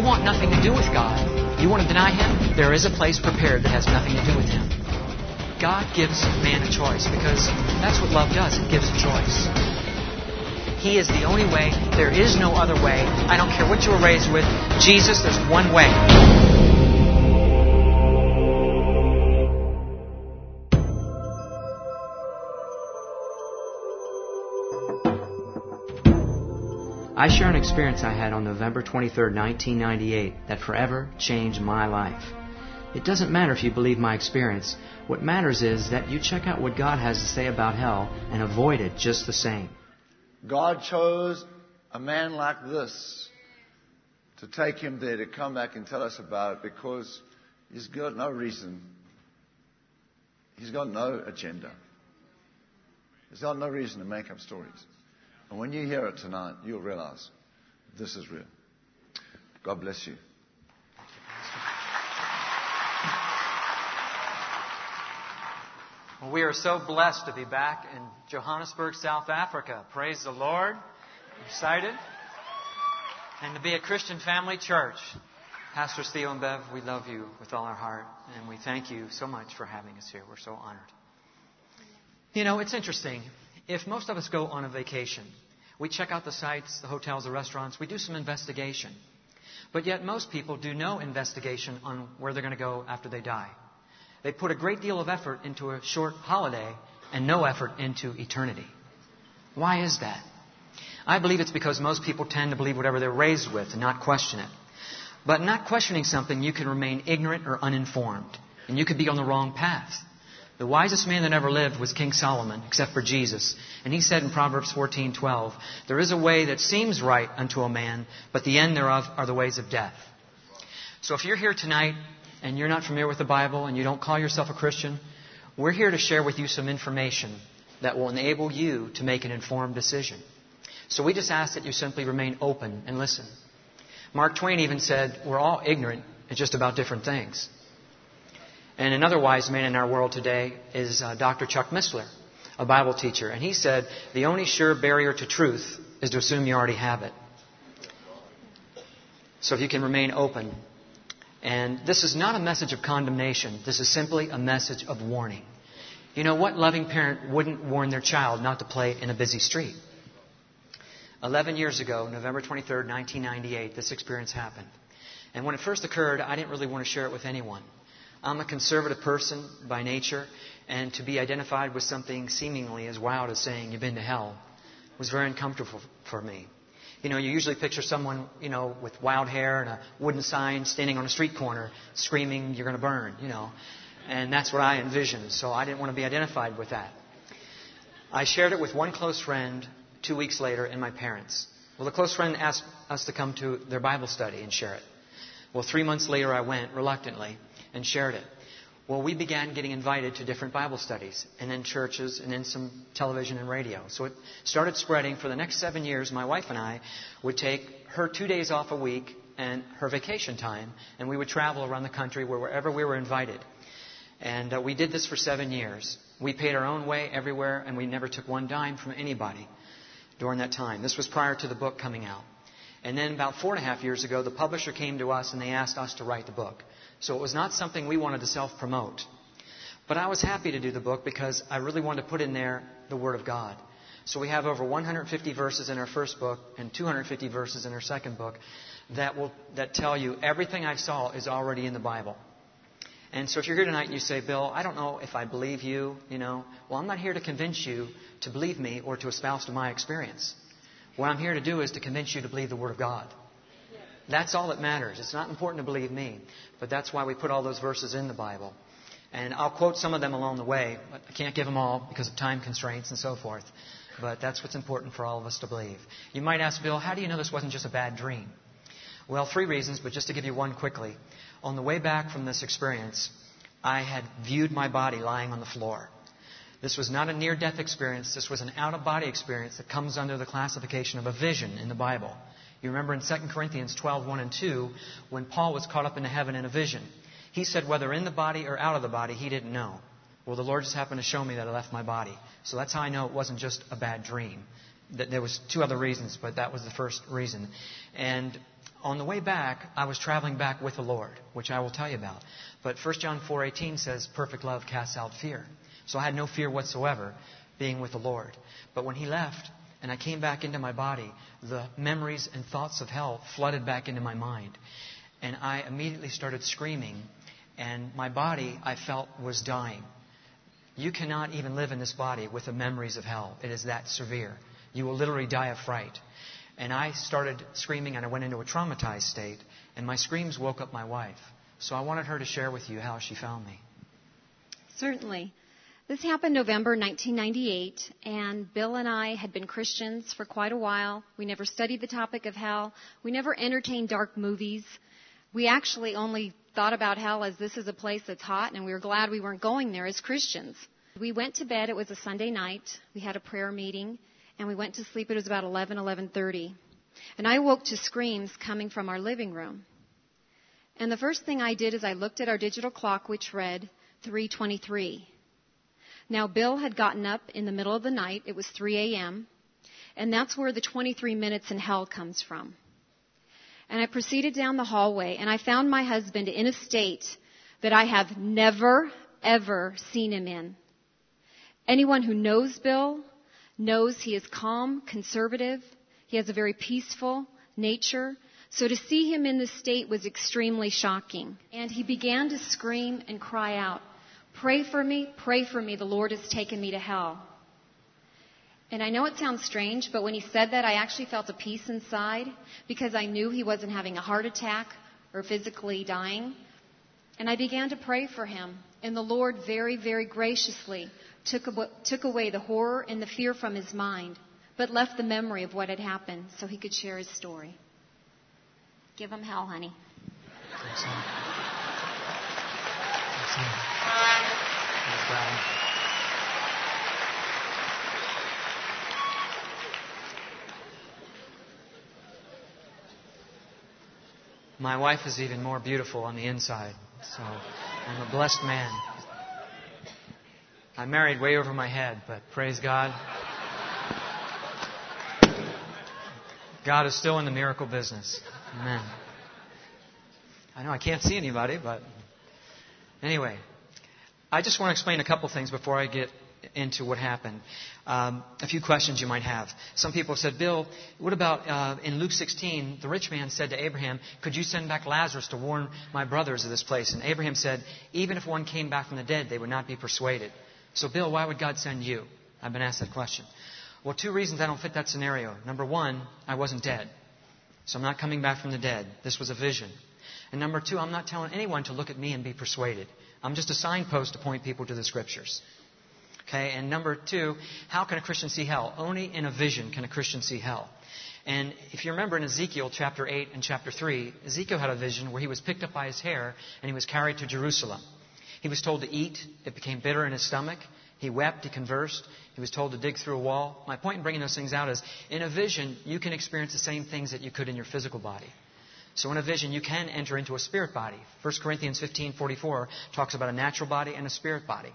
you want nothing to do with God, you want to deny Him, there is a place prepared that has nothing to do with Him. God gives man a choice because that's what love does. It gives a choice. He is the only way. There is no other way. I don't care what you were raised with. Jesus, there's one way. I share an experience I had on November 23, 1998, that forever changed my life. It doesn't matter if you believe my experience. What matters is that you check out what God has to say about hell and avoid it just the same. God chose a man like this to take him there to come back and tell us about it because he's got no reason. He's got no agenda. He's got no reason to make up stories. And when you hear it tonight, you'll realize this is real. God bless you. Well, we are so blessed to be back in Johannesburg, South Africa. Praise the Lord. Excited. And to be a Christian family church. Pastor Theo and Bev, we love you with all our heart, and we thank you so much for having us here. We're so honored. You know, it's interesting if most of us go on a vacation, we check out the sites, the hotels, the restaurants, we do some investigation. But yet, most people do no investigation on where they're going to go after they die. They put a great deal of effort into a short holiday and no effort into eternity. Why is that? I believe it's because most people tend to believe whatever they're raised with and not question it. But not questioning something, you can remain ignorant or uninformed, and you could be on the wrong path. The wisest man that ever lived was King Solomon, except for Jesus. And he said in Proverbs 14:12, "There is a way that seems right unto a man, but the end thereof are the ways of death." So if you're here tonight and you're not familiar with the Bible and you don't call yourself a Christian, we're here to share with you some information that will enable you to make an informed decision. So we just ask that you simply remain open and listen. Mark Twain even said, "We're all ignorant just about different things." And another wise man in our world today is uh, Dr. Chuck Missler, a Bible teacher. And he said, the only sure barrier to truth is to assume you already have it. So if you can remain open. And this is not a message of condemnation. This is simply a message of warning. You know, what loving parent wouldn't warn their child not to play in a busy street? Eleven years ago, November 23rd, 1998, this experience happened. And when it first occurred, I didn't really want to share it with anyone. I'm a conservative person by nature, and to be identified with something seemingly as wild as saying you've been to hell was very uncomfortable for me. You know, you usually picture someone, you know, with wild hair and a wooden sign standing on a street corner screaming, you're going to burn, you know. And that's what I envisioned, so I didn't want to be identified with that. I shared it with one close friend two weeks later and my parents. Well, the close friend asked us to come to their Bible study and share it. Well, three months later I went reluctantly and shared it. Well, we began getting invited to different Bible studies, and in churches, and in some television and radio. So it started spreading. For the next seven years, my wife and I would take her two days off a week and her vacation time, and we would travel around the country wherever we were invited. And uh, we did this for seven years. We paid our own way everywhere, and we never took one dime from anybody during that time. This was prior to the book coming out. And then about four and a half years ago, the publisher came to us and they asked us to write the book. So it was not something we wanted to self promote. But I was happy to do the book because I really wanted to put in there the Word of God. So we have over 150 verses in our first book and 250 verses in our second book that will that tell you everything I saw is already in the Bible. And so if you're here tonight and you say, Bill, I don't know if I believe you, you know, well, I'm not here to convince you to believe me or to espouse to my experience. What I'm here to do is to convince you to believe the Word of God. That's all that matters. It's not important to believe me, but that's why we put all those verses in the Bible. And I'll quote some of them along the way, but I can't give them all because of time constraints and so forth. But that's what's important for all of us to believe. You might ask, Bill, how do you know this wasn't just a bad dream? Well, three reasons, but just to give you one quickly. On the way back from this experience, I had viewed my body lying on the floor. This was not a near death experience. This was an out of body experience that comes under the classification of a vision in the Bible. You remember in 2 Corinthians 12, 1 and 2, when Paul was caught up into heaven in a vision. He said whether in the body or out of the body, he didn't know. Well, the Lord just happened to show me that I left my body. So that's how I know it wasn't just a bad dream. That there was two other reasons, but that was the first reason. And on the way back, I was traveling back with the Lord, which I will tell you about. But 1 John 4:18 says, "Perfect love casts out fear." So I had no fear whatsoever being with the Lord. But when he left and I came back into my body, the memories and thoughts of hell flooded back into my mind. And I immediately started screaming, and my body, I felt, was dying. You cannot even live in this body with the memories of hell. It is that severe. You will literally die of fright. And I started screaming and I went into a traumatized state, and my screams woke up my wife. So I wanted her to share with you how she found me. Certainly. This happened November 1998, and Bill and I had been Christians for quite a while. We never studied the topic of hell. We never entertained dark movies. We actually only thought about hell as this is a place that's hot, and we were glad we weren't going there as Christians. We went to bed. It was a Sunday night. We had a prayer meeting, and we went to sleep. It was about 11, 11:30, and I woke to screams coming from our living room. And the first thing I did is I looked at our digital clock, which read 3:23. Now Bill had gotten up in the middle of the night. It was 3 a.m., and that's where the 23 minutes in hell comes from. And I proceeded down the hallway, and I found my husband in a state that I have never, ever seen him in. Anyone who knows Bill knows he is calm, conservative. He has a very peaceful nature. So to see him in this state was extremely shocking. And he began to scream and cry out, Pray for me, pray for me, the Lord has taken me to hell. And I know it sounds strange, but when he said that, I actually felt a peace inside because I knew he wasn't having a heart attack or physically dying. And I began to pray for him. And the Lord very, very graciously took, took away the horror and the fear from his mind, but left the memory of what had happened so he could share his story. Give him hell, honey. My wife is even more beautiful on the inside, so I'm a blessed man. I married way over my head, but praise God. God is still in the miracle business. Amen. I know I can't see anybody, but anyway, I just want to explain a couple things before I get into what happened. Um, a few questions you might have. Some people said, Bill, what about uh, in Luke 16, the rich man said to Abraham, Could you send back Lazarus to warn my brothers of this place? And Abraham said, Even if one came back from the dead, they would not be persuaded. So, Bill, why would God send you? I've been asked that question. Well, two reasons I don't fit that scenario. Number one, I wasn't dead. So I'm not coming back from the dead. This was a vision. And number two, I'm not telling anyone to look at me and be persuaded. I'm just a signpost to point people to the scriptures. Okay, and number two, how can a Christian see hell? Only in a vision can a Christian see hell. And if you remember in Ezekiel chapter 8 and chapter 3, Ezekiel had a vision where he was picked up by his hair and he was carried to Jerusalem. He was told to eat. It became bitter in his stomach. He wept. He conversed. He was told to dig through a wall. My point in bringing those things out is in a vision, you can experience the same things that you could in your physical body. So in a vision, you can enter into a spirit body. 1 Corinthians 15:44 talks about a natural body and a spirit body.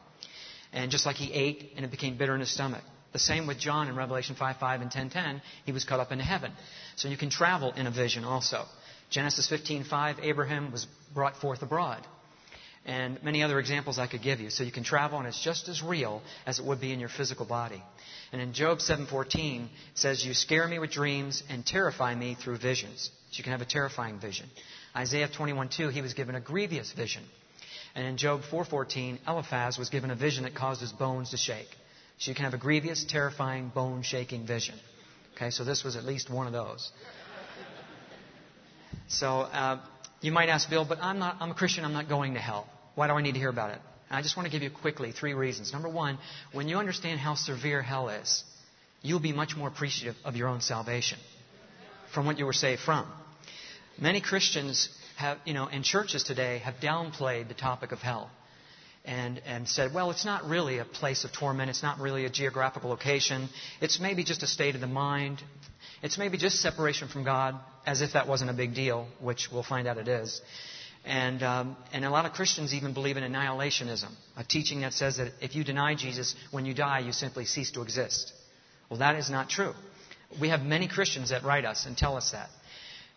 And just like he ate and it became bitter in his stomach. The same with John in Revelation 5:5 and 10:10, he was caught up into heaven. So you can travel in a vision also. Genesis 15:5, Abraham was brought forth abroad and many other examples I could give you. So you can travel, and it's just as real as it would be in your physical body. And in Job 7:14, it says, "You scare me with dreams and terrify me through visions." So you can have a terrifying vision. Isaiah 21:2, he was given a grievous vision. And in Job 4:14, Eliphaz was given a vision that caused his bones to shake. So you can have a grievous, terrifying, bone-shaking vision. Okay, so this was at least one of those. So uh, you might ask, Bill, but I'm not. I'm a Christian. I'm not going to hell. Why do I need to hear about it? And I just want to give you quickly three reasons. Number one, when you understand how severe hell is, you'll be much more appreciative of your own salvation from what you were saved from. Many Christians have, you know, in churches today have downplayed the topic of hell and, and said, well, it's not really a place of torment. It's not really a geographical location. It's maybe just a state of the mind. It's maybe just separation from God, as if that wasn't a big deal, which we'll find out it is. And, um, and a lot of Christians even believe in annihilationism, a teaching that says that if you deny Jesus, when you die, you simply cease to exist. Well, that is not true. We have many Christians that write us and tell us that.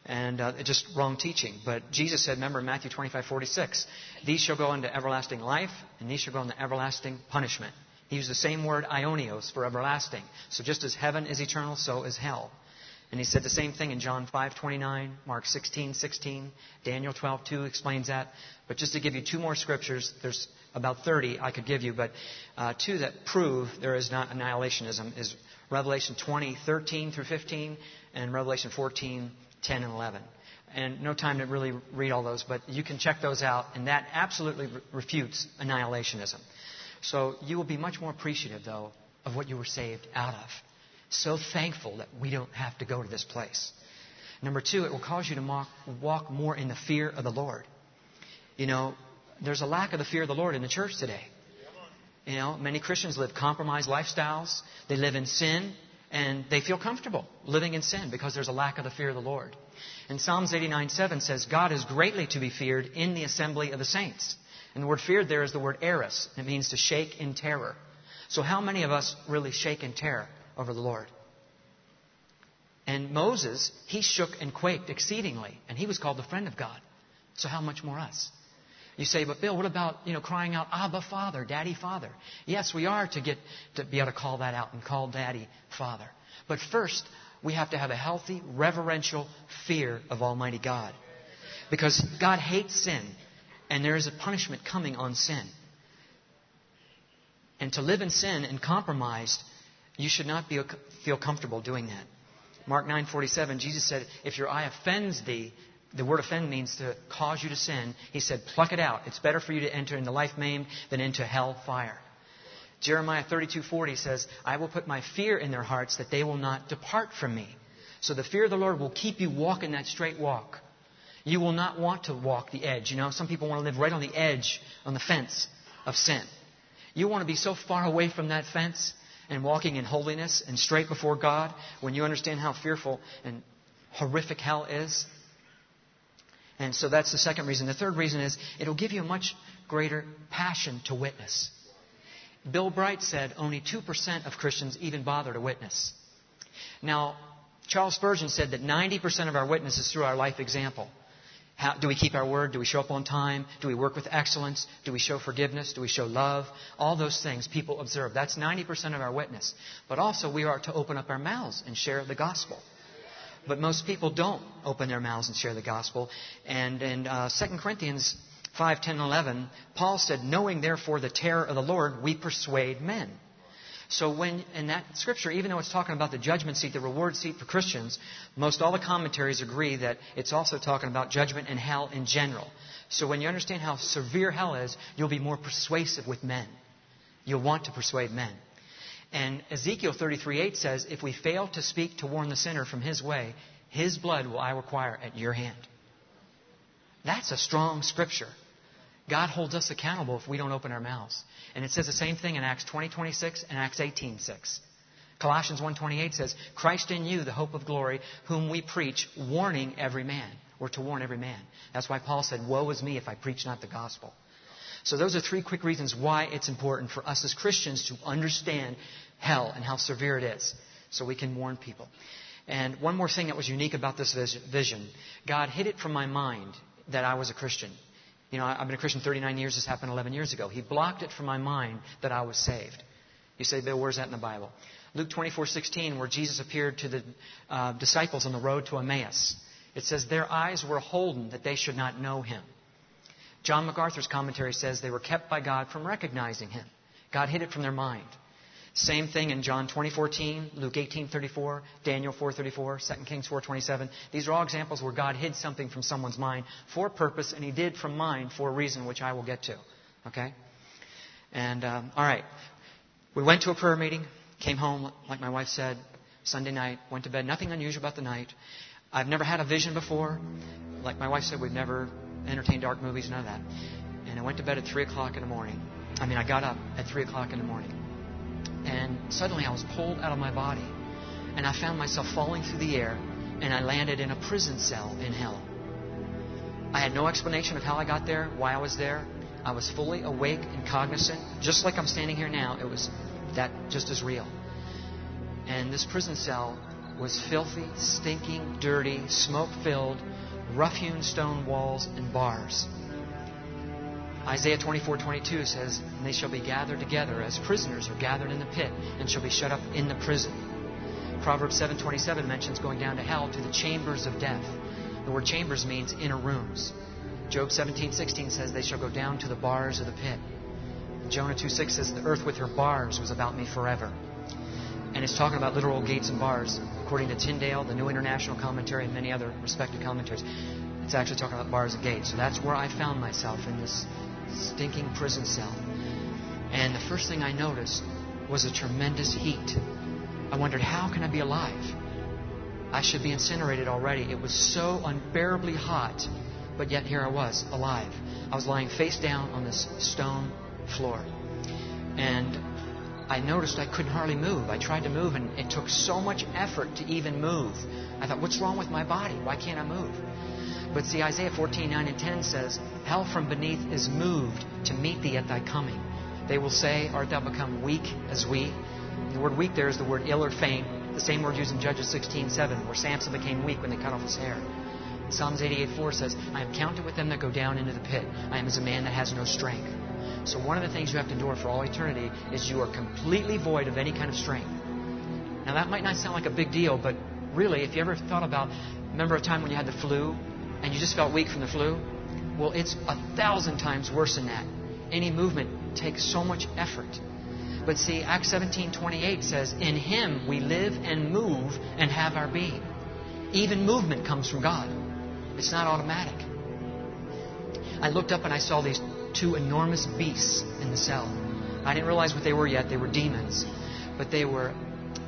and uh, just wrong teaching. But Jesus said, remember Matthew 25, 46, these shall go into everlasting life, and these shall go into everlasting punishment. He used the same word, aionios, for everlasting. So just as heaven is eternal, so is hell. And he said the same thing in John 5:29, Mark 16:16, Daniel 12:2 explains that. But just to give you two more scriptures, there's about 30 I could give you, but uh, two that prove there is not annihilationism is Revelation 20:13 through 15 and Revelation 14:10 and 11. And no time to really read all those, but you can check those out, and that absolutely refutes annihilationism. So you will be much more appreciative, though, of what you were saved out of. So thankful that we don't have to go to this place. Number two, it will cause you to walk, walk more in the fear of the Lord. You know, there's a lack of the fear of the Lord in the church today. You know, many Christians live compromised lifestyles. They live in sin, and they feel comfortable living in sin because there's a lack of the fear of the Lord. And Psalms 89:7 says, God is greatly to be feared in the assembly of the saints. And the word feared there is the word eris. It means to shake in terror. So how many of us really shake in terror over the Lord? And Moses, he shook and quaked exceedingly, and he was called the friend of God. So how much more us? You say, but Bill, what about, you know, crying out, Abba, Father, Daddy, Father? Yes, we are to get, to be able to call that out and call Daddy, Father. But first, we have to have a healthy, reverential fear of Almighty God. Because God hates sin, and there is a punishment coming on sin. And to live in sin and compromised, you should not be, feel comfortable doing that. Mark 9:47, Jesus said, "If your eye offends thee, the word offend means to cause you to sin. He said, pluck it out. It's better for you to enter into life maimed than into hell fire. Jeremiah 32:40 says, "I will put my fear in their hearts that they will not depart from me." So the fear of the Lord will keep you walking that straight walk. You will not want to walk the edge. You know, some people want to live right on the edge, on the fence of sin. You want to be so far away from that fence and walking in holiness and straight before God when you understand how fearful and horrific hell is. And so that's the second reason. The third reason is it'll give you a much greater passion to witness. Bill Bright said only 2% of Christians even bother to witness. Now, Charles Spurgeon said that 90% of our witness is through our life example. How, do we keep our word? Do we show up on time? Do we work with excellence? Do we show forgiveness? Do we show love? All those things people observe. That's 90% of our witness. But also, we are to open up our mouths and share the gospel. But most people don't open their mouths and share the gospel. And in uh, 2 Corinthians 5, 10, 11, Paul said, Knowing therefore the terror of the Lord, we persuade men. So when in that scripture, even though it's talking about the judgment seat, the reward seat for Christians, most all the commentaries agree that it's also talking about judgment and hell in general. So when you understand how severe hell is, you'll be more persuasive with men. You'll want to persuade men. And Ezekiel 33:8 says, If we fail to speak to warn the sinner from his way, his blood will I require at your hand. That's a strong scripture. God holds us accountable if we don't open our mouths. And it says the same thing in Acts 20:26 and Acts 18:6. Colossians 1:28 says, "Christ in you, the hope of glory, whom we preach, warning every man." We're to warn every man. That's why Paul said, "Woe is me if I preach not the gospel." So those are three quick reasons why it's important for us as Christians to understand hell and how severe it is so we can warn people. And one more thing that was unique about this vision God hid it from my mind that I was a Christian. You know, I've been a Christian 39 years. This happened 11 years ago. He blocked it from my mind that I was saved. You say, Bill, where's that in the Bible? Luke 24:16, where Jesus appeared to the uh, disciples on the road to Emmaus. It says, Their eyes were holden that they should not know him. John MacArthur's commentary says they were kept by God from recognizing him. God hid it from their mind. Same thing in John 20:14, Luke 18:34, Daniel 4:34, 2 Kings 4:27. These are all examples where God hid something from someone's mind for a purpose, and He did from mine for a reason, which I will get to. Okay. And um, all right, we went to a prayer meeting, came home, like my wife said, Sunday night, went to bed. Nothing unusual about the night. I've never had a vision before. Like my wife said, we've never entertained dark movies, none of that. And I went to bed at three o'clock in the morning. I mean, I got up at three o'clock in the morning and suddenly I was pulled out of my body. And I found myself falling through the air, and I landed in a prison cell in hell. I had no explanation of how I got there, why I was there. I was fully awake and cognizant, just like I'm standing here now. It was that just as real. And this prison cell was filthy, stinking, dirty, smoke filled, rough hewn stone walls and bars. Isaiah 24 22 says, And they shall be gathered together as prisoners are gathered in the pit, and shall be shut up in the prison. Proverbs 7 27 mentions going down to hell to the chambers of death. The word chambers means inner rooms. Job 17 16 says, They shall go down to the bars of the pit. Jonah 2 6 says, The earth with her bars was about me forever. And it's talking about literal gates and bars. According to Tyndale, the New International Commentary, and many other respected commentaries, it's actually talking about bars and gates. So that's where I found myself in this stinking prison cell. And the first thing I noticed was a tremendous heat. I wondered, how can I be alive? I should be incinerated already. It was so unbearably hot, but yet here I was, alive. I was lying face down on this stone floor. And I noticed I couldn't hardly move. I tried to move, and it took so much effort to even move. I thought, what's wrong with my body? Why can't I move? But see, Isaiah 14, 9 and 10 says, Hell from beneath is moved to meet thee at thy coming. They will say, Art thou become weak as we? The word weak there is the word ill or faint, the same word used in Judges 16, 7, where Samson became weak when they cut off his hair. Psalms 88, 4 says, I am counted with them that go down into the pit. I am as a man that has no strength. So one of the things you have to endure for all eternity is you are completely void of any kind of strength. Now that might not sound like a big deal, but really, if you ever thought about, remember a time when you had the flu and you just felt weak from the flu? Well, it's a thousand times worse than that. Any movement takes so much effort. But see, Acts 17:28 says, "In him we live and move and have our being." Even movement comes from God. It's not automatic. I looked up and I saw these two enormous beasts in the cell. I didn't realize what they were yet. They were demons, but they were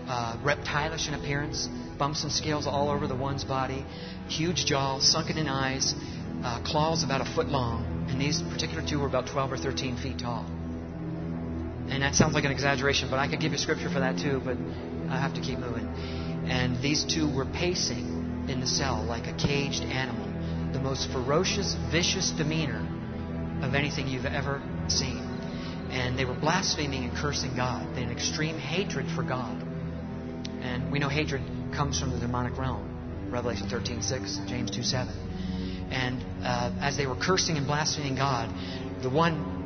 uh, reptilish in appearance, bumps and scales all over the one's body, huge jaw, sunken in eyes, uh, claws about a foot long, and these particular two were about 12 or 13 feet tall. And that sounds like an exaggeration, but I could give you scripture for that too, but I have to keep moving. And these two were pacing in the cell like a caged animal, the most ferocious, vicious demeanor of anything you've ever seen. And they were blaspheming and cursing God. They had an extreme hatred for God. And we know hatred comes from the demonic realm. Revelation 13, 6, James 2, 7. And uh, as they were cursing and blaspheming God, the one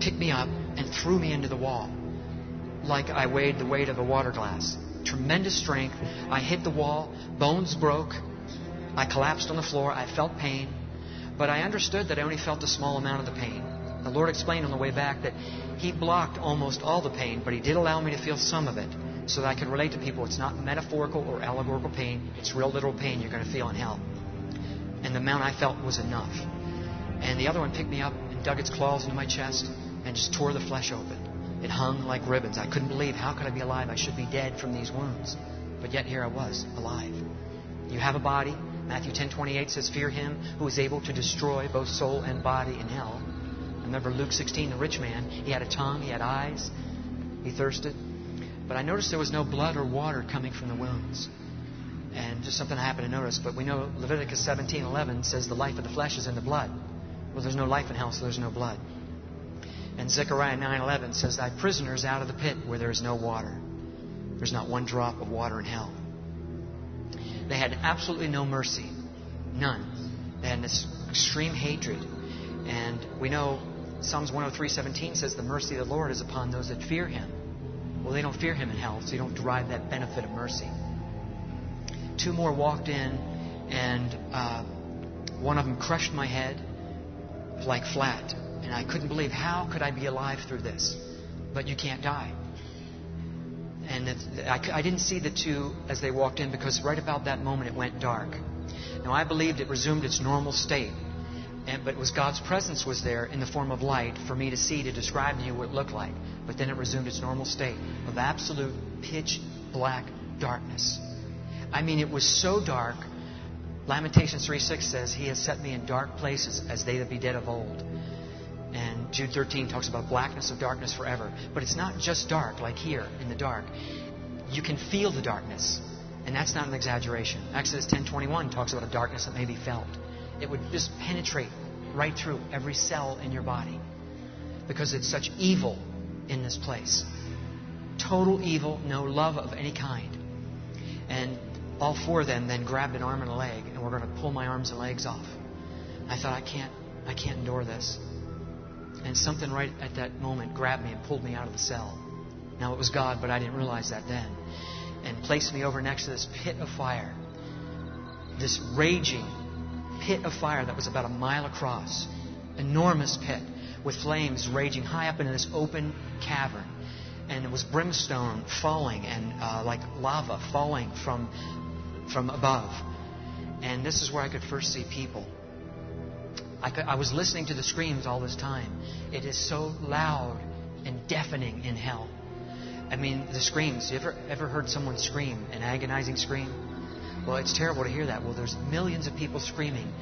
picked me up and threw me into the wall like I weighed the weight of a water glass. Tremendous strength. I hit the wall, bones broke. I collapsed on the floor. I felt pain, but I understood that I only felt a small amount of the pain. The Lord explained on the way back that He blocked almost all the pain, but He did allow me to feel some of it so that I can relate to people. It's not metaphorical or allegorical pain, it's real literal pain you're going to feel in hell. And the amount I felt was enough. And the other one picked me up and dug its claws into my chest and just tore the flesh open. It hung like ribbons. I couldn't believe how could I be alive? I should be dead from these wounds. But yet here I was, alive. You have a body. Matthew 10:28 says, "Fear him who is able to destroy both soul and body in hell." Remember Luke 16, the rich man. He had a tongue, he had eyes, he thirsted. But I noticed there was no blood or water coming from the wounds. And just something I happened to notice. But we know Leviticus 17:11 says the life of the flesh is in the blood. Well, there's no life in hell, so there's no blood. And Zechariah 9:11 says, "Thy prisoners out of the pit where there is no water. There's not one drop of water in hell." They had absolutely no mercy, none. They had this extreme hatred, and we know Psalms 103:17 says, "The mercy of the Lord is upon those that fear Him." Well, they don't fear Him in hell, so you don't derive that benefit of mercy. Two more walked in, and uh, one of them crushed my head like flat and I couldn't believe how could I be alive through this? But you can't die. And I, I didn't see the two as they walked in because right about that moment it went dark. Now I believed it resumed its normal state, and, but it was God's presence was there in the form of light for me to see to describe to you what it looked like. But then it resumed its normal state of absolute pitch black darkness. I mean, it was so dark. Lamentations 3:6 says, "He has set me in dark places as they that be dead of old." And Jude 13 talks about blackness of darkness forever. But it's not just dark, like here in the dark. You can feel the darkness. And that's not an exaggeration. Exodus 10:21 talks about a darkness that may be felt. It would just penetrate right through every cell in your body because it's such evil in this place. Total evil, no love of any kind. And all four of them then grabbed an arm and a leg and were going to pull my arms and legs off. I thought, I can't, I can't endure this. And something right at that moment grabbed me and pulled me out of the cell. Now it was God, but I didn't realize that then. And placed me over next to this pit of fire. This raging pit of fire that was about a mile across. Enormous pit with flames raging high up into this open cavern. And it was brimstone falling and uh, like lava falling from, from above. And this is where I could first see people. I, could, I was listening to the screams all this time. It is so loud and deafening in hell. I mean, the screams. You ever ever heard someone scream, an agonizing scream? Well, it's terrible to hear that. Well, there's millions of people screaming,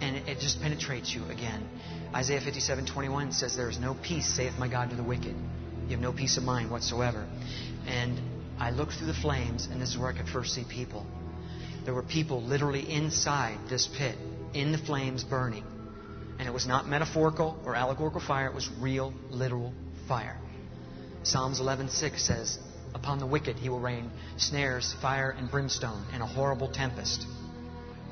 and it, it just penetrates you again. Isaiah 57:21 says, "There is no peace, saith my God, to the wicked. You have no peace of mind whatsoever." And I looked through the flames, and this is where I could first see people. There were people literally inside this pit, in the flames burning. And it was not metaphorical or allegorical fire, it was real, literal fire. Psalms 11:6 says, "Upon the wicked he will rain snares, fire, and brimstone, and a horrible tempest."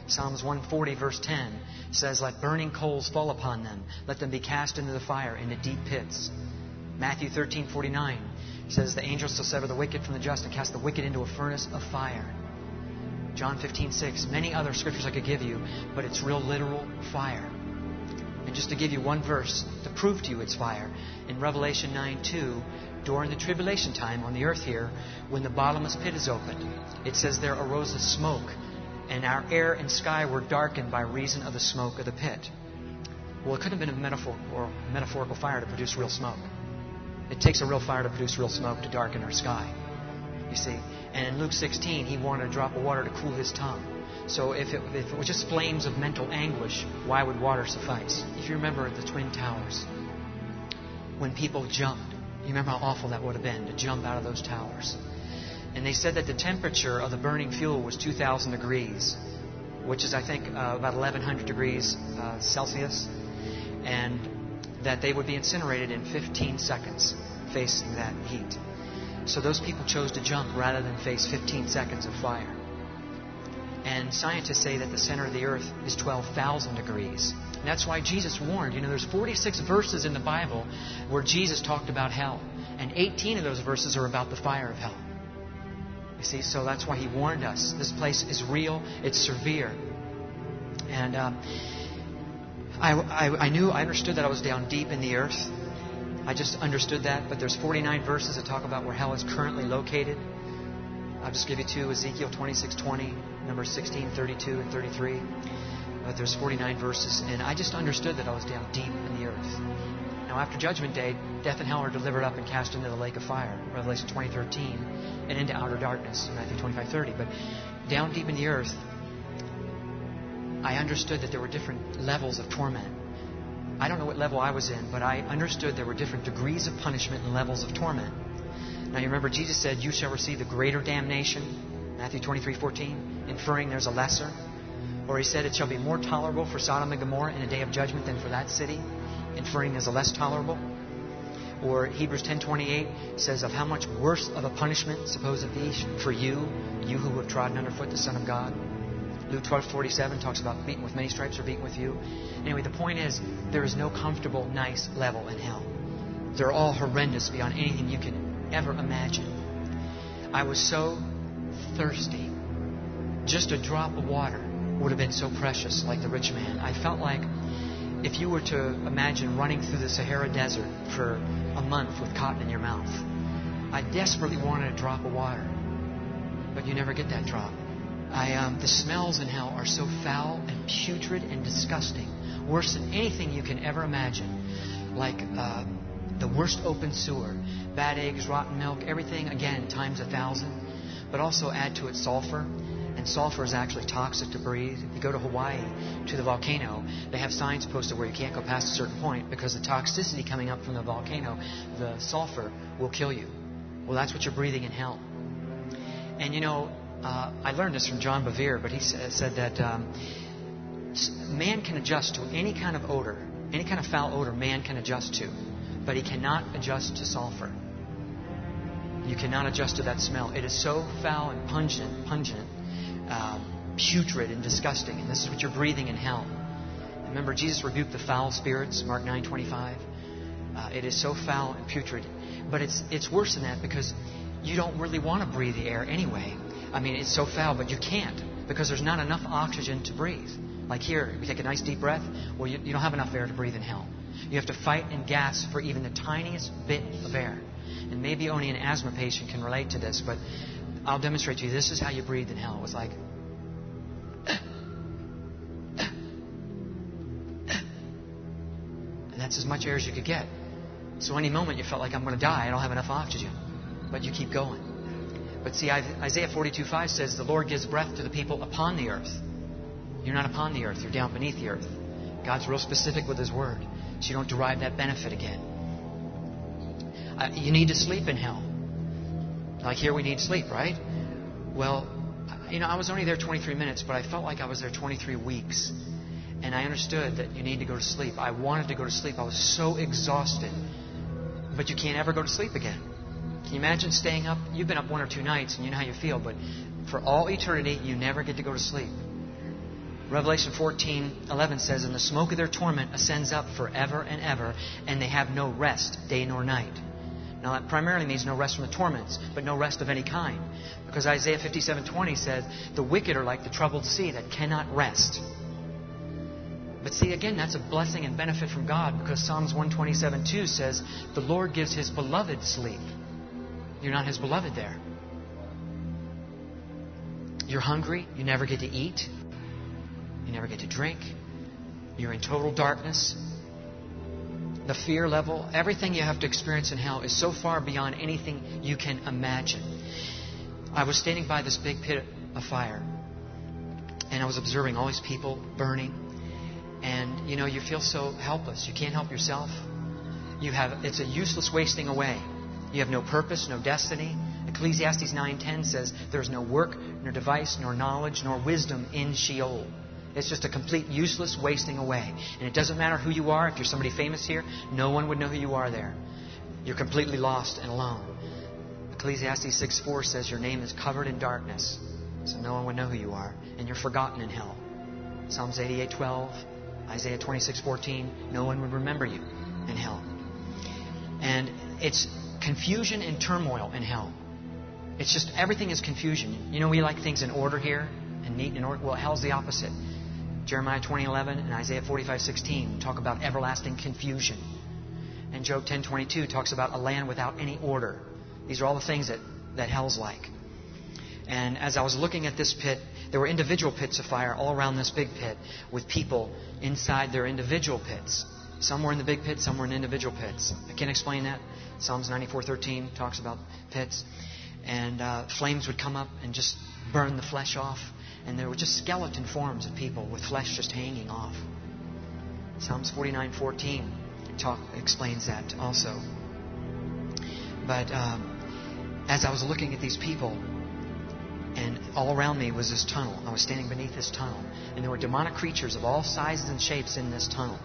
Psalms 140 verse 10 says, "Let burning coals fall upon them; let them be cast into the fire, into deep pits." Matthew 13:49 says, "The angels shall sever the wicked from the just and cast the wicked into a furnace of fire." John 15:6. Many other scriptures I could give you, but it's real literal fire. And just to give you one verse to prove to you it's fire, in Revelation 9:2, during the tribulation time on the earth here, when the bottomless pit is opened, it says there arose a smoke, and our air and sky were darkened by reason of the smoke of the pit. Well, it couldn't have been a metaphor or metaphorical fire to produce real smoke. It takes a real fire to produce real smoke to darken our sky. You see, and in Luke 16, he wanted a drop of water to cool his tongue. So if it, if it was just flames of mental anguish, why would water suffice? If you remember the Twin Towers, when people jumped, you remember how awful that would have been to jump out of those towers. And they said that the temperature of the burning fuel was 2,000 degrees, which is, I think, uh, about 1,100 degrees uh, Celsius, and that they would be incinerated in 15 seconds facing that heat. So those people chose to jump rather than face 15 seconds of fire. And scientists say that the center of the earth is 12,000 degrees. And that's why Jesus warned. You know, there's 46 verses in the Bible where Jesus talked about hell. And 18 of those verses are about the fire of hell. You see, so that's why he warned us. This place is real, it's severe. And um, I, I, I knew, I understood that I was down deep in the earth. I just understood that, but there's 49 verses that talk about where hell is currently located. I'll just give you two Ezekiel 26 20, number 16, 32, and 33. But there's 49 verses, and I just understood that I was down deep in the earth. Now, after Judgment Day, death and hell are delivered up and cast into the lake of fire, Revelation 20:13, and into outer darkness, Matthew 25:30. But down deep in the earth, I understood that there were different levels of torment. I don't know what level I was in, but I understood there were different degrees of punishment and levels of torment. Now you remember Jesus said, "You shall receive the greater damnation," Matthew 23:14, inferring there's a lesser. Or he said, "It shall be more tolerable for Sodom and Gomorrah in a day of judgment than for that city," inferring there's a less tolerable. Or Hebrews 10:28 says, "Of how much worse of a punishment suppose it be for you, you who have trodden underfoot the Son of God." Luke 12:47 talks about beaten with many stripes or beaten with you. Anyway, the point is there is no comfortable, nice level in hell. They're all horrendous beyond anything you can ever imagine. I was so thirsty. Just a drop of water would have been so precious, like the rich man. I felt like if you were to imagine running through the Sahara Desert for a month with cotton in your mouth. I desperately wanted a drop of water, but you never get that drop. I, um, the smells in hell are so foul and putrid and disgusting, worse than anything you can ever imagine. Like uh, the worst open sewer, bad eggs, rotten milk, everything, again, times a thousand. But also add to it sulfur. And sulfur is actually toxic to breathe. If you go to Hawaii, to the volcano, they have signs posted where you can't go past a certain point because the toxicity coming up from the volcano, the sulfur, will kill you. Well, that's what you're breathing in hell. And you know, uh, I learned this from John Bevere, but he said that um, man can adjust to any kind of odor, any kind of foul odor man can adjust to, but he cannot adjust to sulfur. You cannot adjust to that smell. It is so foul and pungent, pungent, uh, putrid and disgusting. And this is what you're breathing in hell. Remember, Jesus rebuked the foul spirits, Mark 9:25. Uh, it is so foul and putrid, but it's it's worse than that because you don't really want to breathe the air anyway. I mean, it's so foul, but you can't because there's not enough oxygen to breathe. Like here, we take a nice deep breath. Well, you, you don't have enough air to breathe in hell. You have to fight and gasp for even the tiniest bit of air. And maybe only an asthma patient can relate to this, but I'll demonstrate to you. This is how you breathe in hell. It was like. And that's as much air as you could get. So any moment you felt like I'm going to die, I don't have enough oxygen. But you keep going. But see, Isaiah 42 5 says, The Lord gives breath to the people upon the earth. You're not upon the earth, you're down beneath the earth. God's real specific with His word, so you don't derive that benefit again. Uh, you need to sleep in hell. Like here, we need sleep, right? Well, you know, I was only there 23 minutes, but I felt like I was there 23 weeks. And I understood that you need to go to sleep. I wanted to go to sleep. I was so exhausted. But you can't ever go to sleep again. Can you imagine staying up? You've been up one or two nights and you know how you feel, but for all eternity, you never get to go to sleep. Revelation 14 11 says, And the smoke of their torment ascends up forever and ever, and they have no rest, day nor night. Now, that primarily means no rest from the torments, but no rest of any kind. Because Isaiah 57:20 says, "The wicked are like the troubled sea that cannot rest." But see, again, that's a blessing and benefit from God because Psalms 127:2 says, "The Lord gives His beloved sleep." You're not His beloved there. You're hungry. You never get to eat. You never get to drink. You're in total darkness the fear level, everything you have to experience in hell is so far beyond anything you can imagine. I was standing by this big pit of fire, and I was observing all these people burning, and you know, you feel so helpless. You can't help yourself. You have it's a useless wasting away. You have no purpose, no destiny. Ecclesiastes 9:10 says there's no work, nor device, nor knowledge, nor wisdom in Sheol. It's just a complete useless wasting away. And it doesn't matter who you are. If you're somebody famous here, no one would know who you are there. You're completely lost and alone. Ecclesiastes 6 4 says your name is covered in darkness, so no one would know who you are, and you're forgotten in hell. Psalms 88 12, Isaiah 26 14, no one would remember you in hell. And it's confusion and turmoil in hell. It's just everything is confusion. You know, we like things in order here and neat and order. Well, hell's the opposite. Jeremiah 20:11 and Isaiah 45:16 talk about everlasting confusion. And Job 10:22 talks about a land without any order. These are all the things that, that hell's like. And as I was looking at this pit, there were individual pits of fire all around this big pit with people inside their individual pits. Some were in the big pit, some were in individual pits. I can't explain that. Psalms 94:13 talks about pits. And uh, flames would come up and just burn the flesh off and there were just skeleton forms of people with flesh just hanging off. Psalms 49:14 talk explains that also. But um, as I was looking at these people, and all around me was this tunnel. I was standing beneath this tunnel, and there were demonic creatures of all sizes and shapes in this tunnel.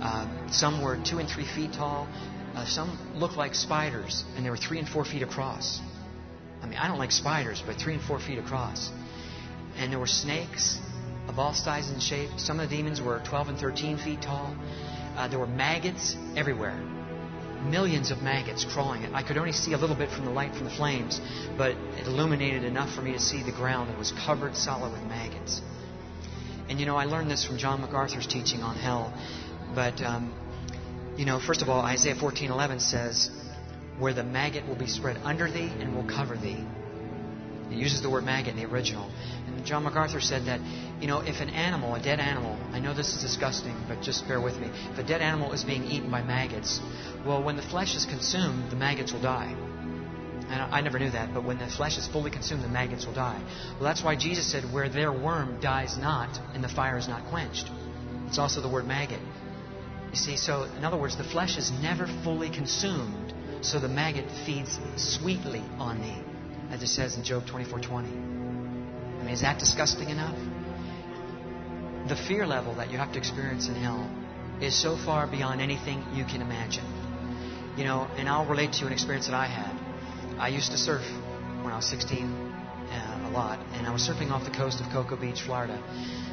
Uh, some were two and three feet tall. Uh, some looked like spiders, and they were three and four feet across. I mean, I don't like spiders, but three and four feet across and there were snakes of all sizes and shapes. Some of the demons were 12 and 13 feet tall. Uh, there were maggots everywhere. Millions of maggots crawling. I could only see a little bit from the light from the flames, but it illuminated enough for me to see the ground that was covered solid with maggots. And you know, I learned this from John MacArthur's teaching on hell. But um, you know, first of all, Isaiah 14:11 says, "Where the maggot will be spread under thee and will cover thee." It uses the word maggot in the original. John MacArthur said that, you know, if an animal, a dead animal, I know this is disgusting, but just bear with me. If a dead animal is being eaten by maggots, well, when the flesh is consumed, the maggots will die. And I never knew that, but when the flesh is fully consumed, the maggots will die. Well, that's why Jesus said, where their worm dies not and the fire is not quenched. It's also the word maggot. You see, so in other words, the flesh is never fully consumed, so the maggot feeds sweetly on me as it says in Job 24:20. I mean, is that disgusting enough? The fear level that you have to experience in hell is so far beyond anything you can imagine. You know, and I'll relate to you an experience that I had. I used to surf when I was 16 uh, a lot, and I was surfing off the coast of Cocoa Beach, Florida.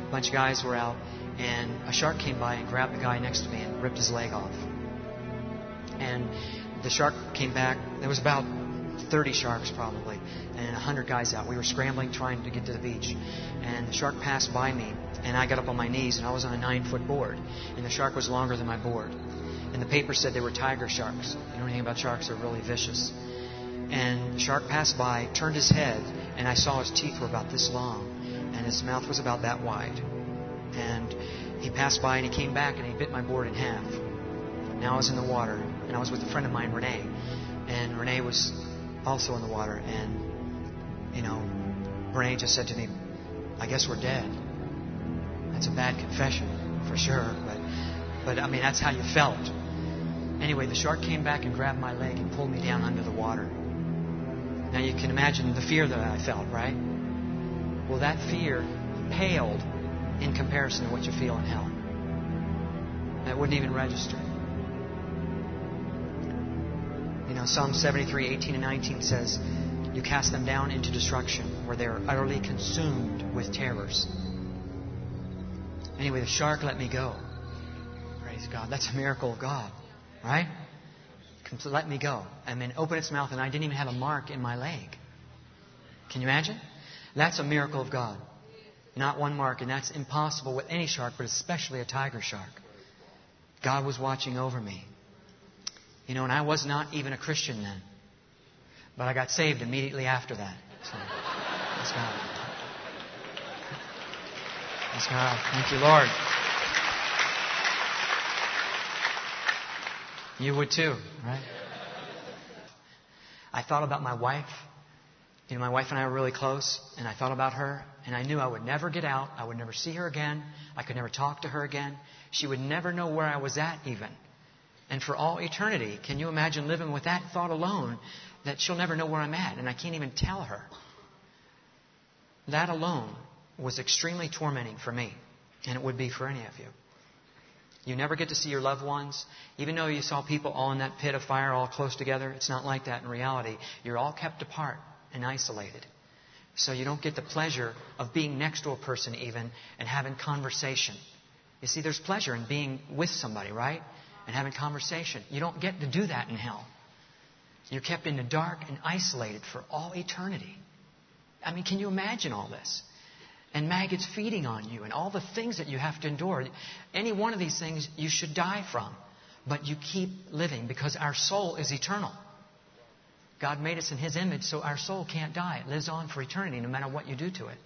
A bunch of guys were out, and a shark came by and grabbed the guy next to me and ripped his leg off. And the shark came back. There was about 30 sharks probably, and 100 guys out. We were scrambling trying to get to the beach. And the shark passed by me, and I got up on my knees, and I was on a nine foot board. And the shark was longer than my board. And the paper said they were tiger sharks. You know anything about sharks? They're really vicious. And the shark passed by, turned his head, and I saw his teeth were about this long, and his mouth was about that wide. And he passed by and he came back and he bit my board in half. Now I was in the water, and I was with a friend of mine, Renee. And Renee was also in the water. And, you know, Renee just said to me, I guess we're dead. That's a bad confession, for sure. But, but I mean, that's how you felt. Anyway, the shark came back and grabbed my leg and pulled me down under the water. Now you can imagine the fear that I felt, right? Well, that fear paled in comparison to what you feel in hell. That wouldn't even register. You know, Psalm 73, 18 and 19 says, You cast them down into destruction, where they are utterly consumed with terrors. Anyway, the shark let me go. Praise God. That's a miracle of God, right? Let me go. And then open its mouth, and I didn't even have a mark in my leg. Can you imagine? That's a miracle of God. Not one mark, and that's impossible with any shark, but especially a tiger shark. God was watching over me. You know, and I was not even a Christian then. But I got saved immediately after that. So, praise God. Praise God. Thank you, Lord. You would too, right? I thought about my wife. You know, my wife and I were really close, and I thought about her, and I knew I would never get out. I would never see her again. I could never talk to her again. She would never know where I was at, even and for all eternity. Can you imagine living with that thought alone that she'll never know where I'm at and I can't even tell her? That alone was extremely tormenting for me, and it would be for any of you. You never get to see your loved ones. Even though you saw people all in that pit of fire all close together, it's not like that in reality. You're all kept apart and isolated. So you don't get the pleasure of being next to a person even and having conversation. You see, there's pleasure in being with somebody, right? And having conversation. You don't get to do that in hell. You're kept in the dark and isolated for all eternity. I mean, can you imagine all this? And maggots feeding on you and all the things that you have to endure. Any one of these things you should die from. But you keep living because our soul is eternal. God made us in His image, so our soul can't die. It lives on for eternity no matter what you do to it.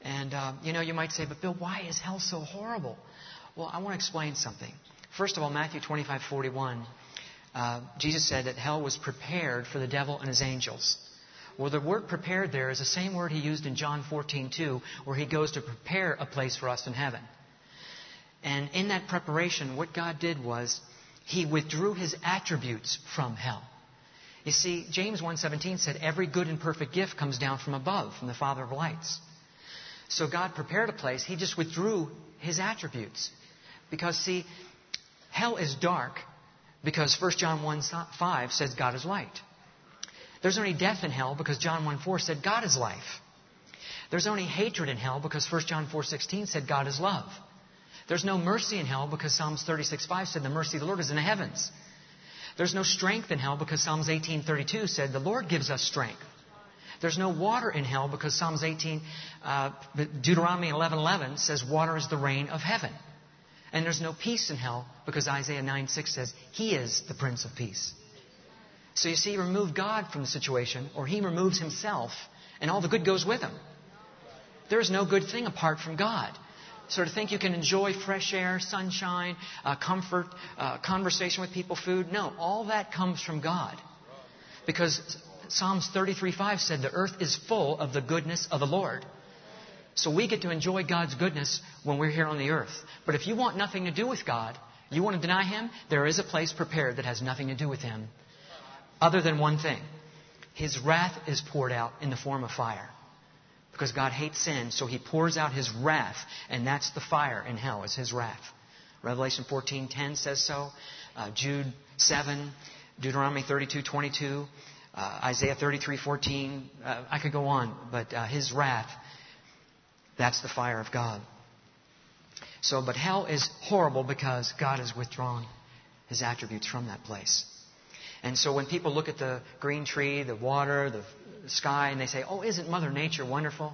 And, uh, you know, you might say, but Bill, why is hell so horrible? Well, I want to explain something. First of all, Matthew 25 41, uh, Jesus said that hell was prepared for the devil and his angels. Well, the word prepared there is the same word he used in John 14 2, where he goes to prepare a place for us in heaven. And in that preparation, what God did was he withdrew his attributes from hell. You see, James 1:17 said every good and perfect gift comes down from above, from the Father of lights. So God prepared a place, he just withdrew his attributes. Because, see, hell is dark because 1 John 1 5 says God is light. There's only death in hell because John 1 4 said God is life. There's only hatred in hell because 1 John 4 16 said God is love. There's no mercy in hell because Psalms 36 5 said the mercy of the Lord is in the heavens. There's no strength in hell because Psalms 18:32 said the Lord gives us strength. There's no water in hell because Psalms 18, uh, Deuteronomy 11:11 says water is the rain of heaven. And there's no peace in hell because Isaiah 9 6 says, He is the Prince of Peace. So you see, remove God from the situation, or He removes Himself, and all the good goes with Him. There is no good thing apart from God. So to think you can enjoy fresh air, sunshine, uh, comfort, uh, conversation with people, food, no, all that comes from God. Because Psalms 33:5 said the earth is full of the goodness of the Lord. So we get to enjoy God's goodness when we're here on the earth. But if you want nothing to do with God, you want to deny Him, there is a place prepared that has nothing to do with Him other than one thing. His wrath is poured out in the form of fire. Because God hates sin, so He pours out His wrath, and that's the fire in hell, is His wrath. Revelation 14:10 says so. Uh, Jude 7, Deuteronomy 32, 22, uh, Isaiah 33, 14. Uh, I could go on, but uh, his wrath, that's the fire of God. So, but hell is horrible because God has withdrawn his attributes from that place. And so when people look at the green tree, the water, the sky, and they say, Oh, isn't Mother Nature wonderful?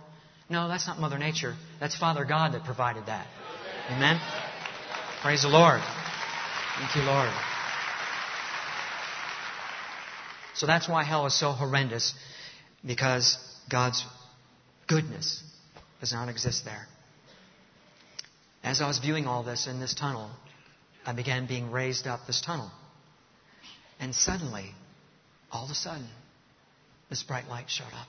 No, that's not Mother Nature. That's Father God that provided that. Amen? Praise the Lord. Thank you, Lord. So that's why hell is so horrendous, because God's goodness does not exist there. As I was viewing all this in this tunnel, I began being raised up this tunnel. And suddenly, all of a sudden, this bright light showed up.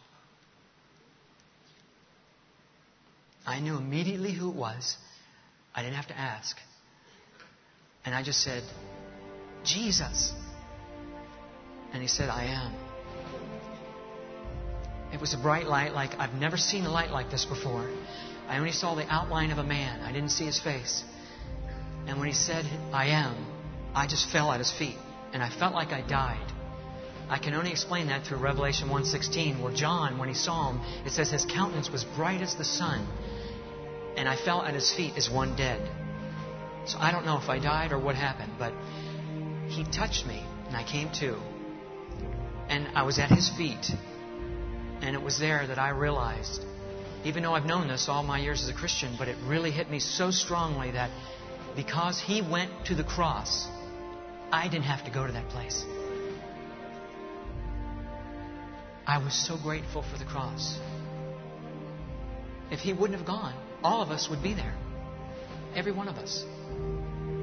I knew immediately who it was. I didn't have to ask. And I just said, Jesus. And he said, I am. It was a bright light like I've never seen a light like this before. I only saw the outline of a man. I didn't see his face. And when he said, I am, I just fell at his feet. And I felt like I died. I can only explain that through Revelation 1.16, where John, when he saw him, it says his countenance was bright as the sun. And I fell at his feet as one dead. So I don't know if I died or what happened, but he touched me, and I came to. And I was at his feet. And it was there that I realized even though I've known this all my years as a Christian, but it really hit me so strongly that because he went to the cross, I didn't have to go to that place. I was so grateful for the cross. If he wouldn't have gone, all of us would be there. Every one of us.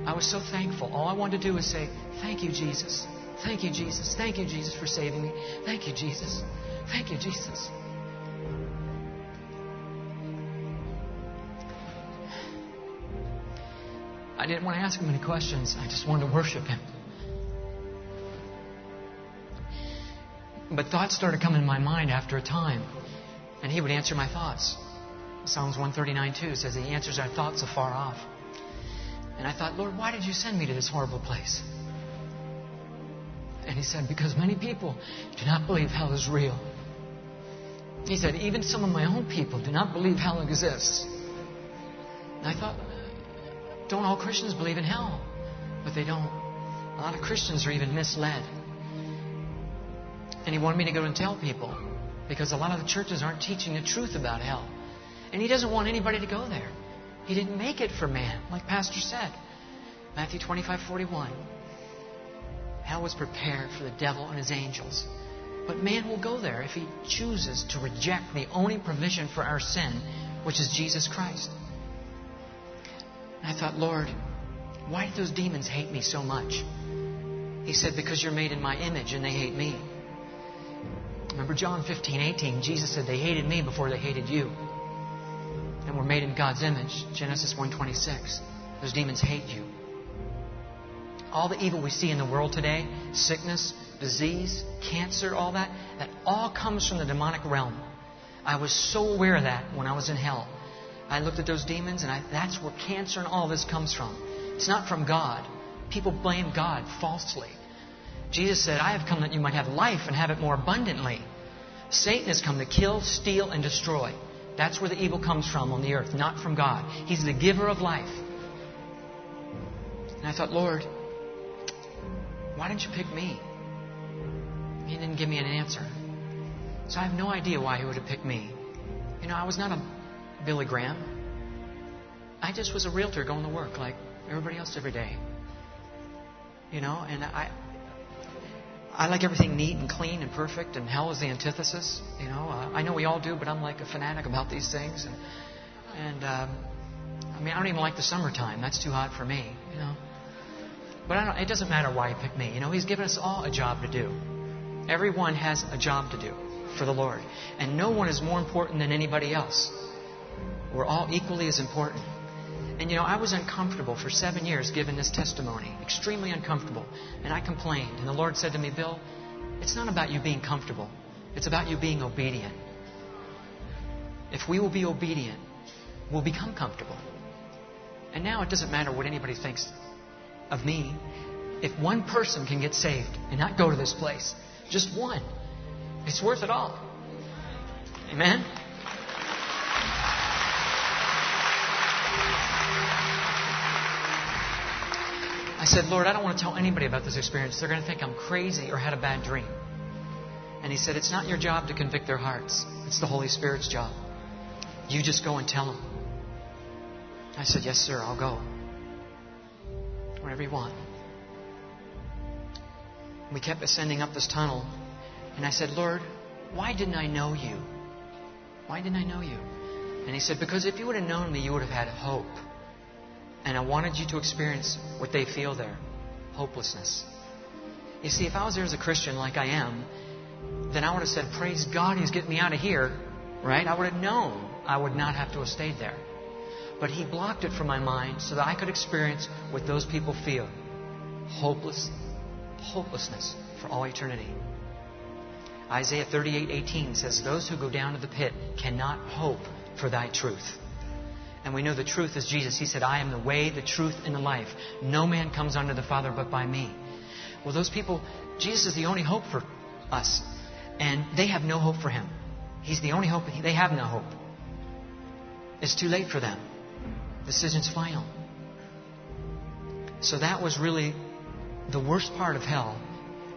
I was so thankful. All I wanted to do was say, Thank you, Jesus. Thank you, Jesus. Thank you, Jesus, for saving me. Thank you, Jesus. Thank you, Jesus. I didn't want to ask him any questions. I just wanted to worship him. But thoughts started coming in my mind after a time, and he would answer my thoughts. Psalms 139:2 says he answers our thoughts afar off. And I thought, Lord, why did you send me to this horrible place? And he said, Because many people do not believe hell is real. He said, Even some of my own people do not believe hell exists. And I thought, don't all Christians believe in hell? But they don't. A lot of Christians are even misled. And he wanted me to go and tell people because a lot of the churches aren't teaching the truth about hell. And he doesn't want anybody to go there. He didn't make it for man, like Pastor said. Matthew 25 41. Hell was prepared for the devil and his angels. But man will go there if he chooses to reject the only provision for our sin, which is Jesus Christ. And I thought, Lord, why do those demons hate me so much? He said, Because you're made in my image and they hate me. Remember John 15, 18? Jesus said, They hated me before they hated you. And we're made in God's image. Genesis 1:26. Those demons hate you. All the evil we see in the world today, sickness, disease, cancer, all that, that all comes from the demonic realm. I was so aware of that when I was in hell. I looked at those demons, and I, that's where cancer and all this comes from. It's not from God. People blame God falsely. Jesus said, I have come that you might have life and have it more abundantly. Satan has come to kill, steal, and destroy. That's where the evil comes from on the earth, not from God. He's the giver of life. And I thought, Lord, why didn't you pick me? He didn't give me an answer. So I have no idea why he would have picked me. You know, I was not a Billy Graham. I just was a realtor going to work like everybody else every day. You know, and I I like everything neat and clean and perfect, and hell is the antithesis. You know, uh, I know we all do, but I'm like a fanatic about these things, and and um, I mean I don't even like the summertime. That's too hot for me. You know, but it doesn't matter why he picked me. You know, he's given us all a job to do. Everyone has a job to do for the Lord, and no one is more important than anybody else. We're all equally as important. And you know, I was uncomfortable for seven years giving this testimony, extremely uncomfortable. And I complained. And the Lord said to me, Bill, it's not about you being comfortable, it's about you being obedient. If we will be obedient, we'll become comfortable. And now it doesn't matter what anybody thinks of me. if one person can get saved and not go to this place, just one, it's worth it all. Amen? I said, Lord, I don't want to tell anybody about this experience. They're going to think I'm crazy or had a bad dream. And he said, It's not your job to convict their hearts, it's the Holy Spirit's job. You just go and tell them. I said, Yes, sir, I'll go. Wherever you want. We kept ascending up this tunnel. And I said, Lord, why didn't I know you? Why didn't I know you? And he said, Because if you would have known me, you would have had hope. And I wanted you to experience what they feel there hopelessness. You see, if I was there as a Christian like I am, then I would have said, Praise God, He's getting me out of here, right? I would have known I would not have to have stayed there. But He blocked it from my mind so that I could experience what those people feel hopeless, hopelessness for all eternity. Isaiah 38:18 says, "Those who go down to the pit cannot hope for thy truth." And we know the truth is Jesus. He said, I am the way, the truth, and the life. No man comes unto the Father but by me. Well, those people, Jesus is the only hope for us. And they have no hope for him. He's the only hope. They have no hope. It's too late for them. Decision's final. So that was really the worst part of hell,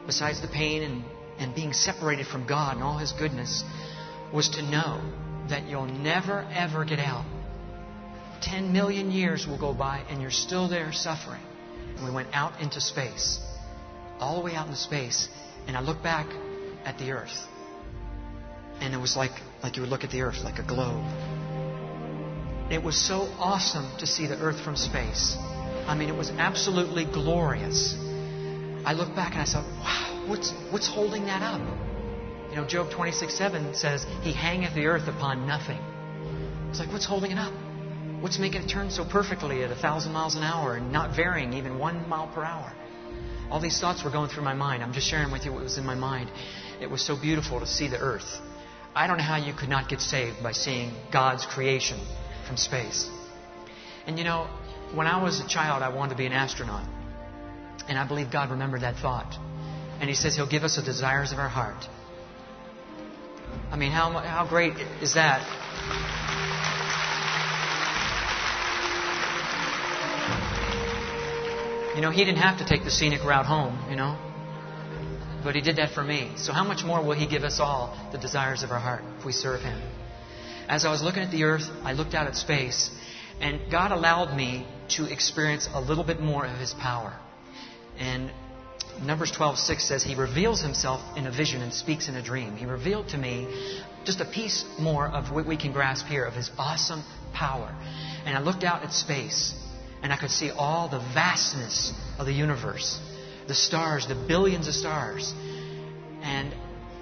besides the pain and, and being separated from God and all His goodness, was to know that you'll never, ever get out 10 million years will go by and you're still there suffering. And we went out into space, all the way out into space, and I looked back at the earth. And it was like, like you would look at the earth, like a globe. It was so awesome to see the earth from space. I mean, it was absolutely glorious. I looked back and I thought, wow, what's, what's holding that up? You know, Job 26 7 says, He hangeth the earth upon nothing. It's like, what's holding it up? What's making it turn so perfectly at a thousand miles an hour and not varying even one mile per hour? All these thoughts were going through my mind. I'm just sharing with you what was in my mind. It was so beautiful to see the earth. I don't know how you could not get saved by seeing God's creation from space. And you know, when I was a child, I wanted to be an astronaut. And I believe God remembered that thought. And He says He'll give us the desires of our heart. I mean, how, how great is that? You know, he didn't have to take the scenic route home, you know. But he did that for me. So how much more will he give us all the desires of our heart if we serve him? As I was looking at the earth, I looked out at space, and God allowed me to experience a little bit more of his power. And Numbers 12:6 says he reveals himself in a vision and speaks in a dream. He revealed to me just a piece more of what we can grasp here of his awesome power. And I looked out at space and I could see all the vastness of the universe, the stars, the billions of stars. And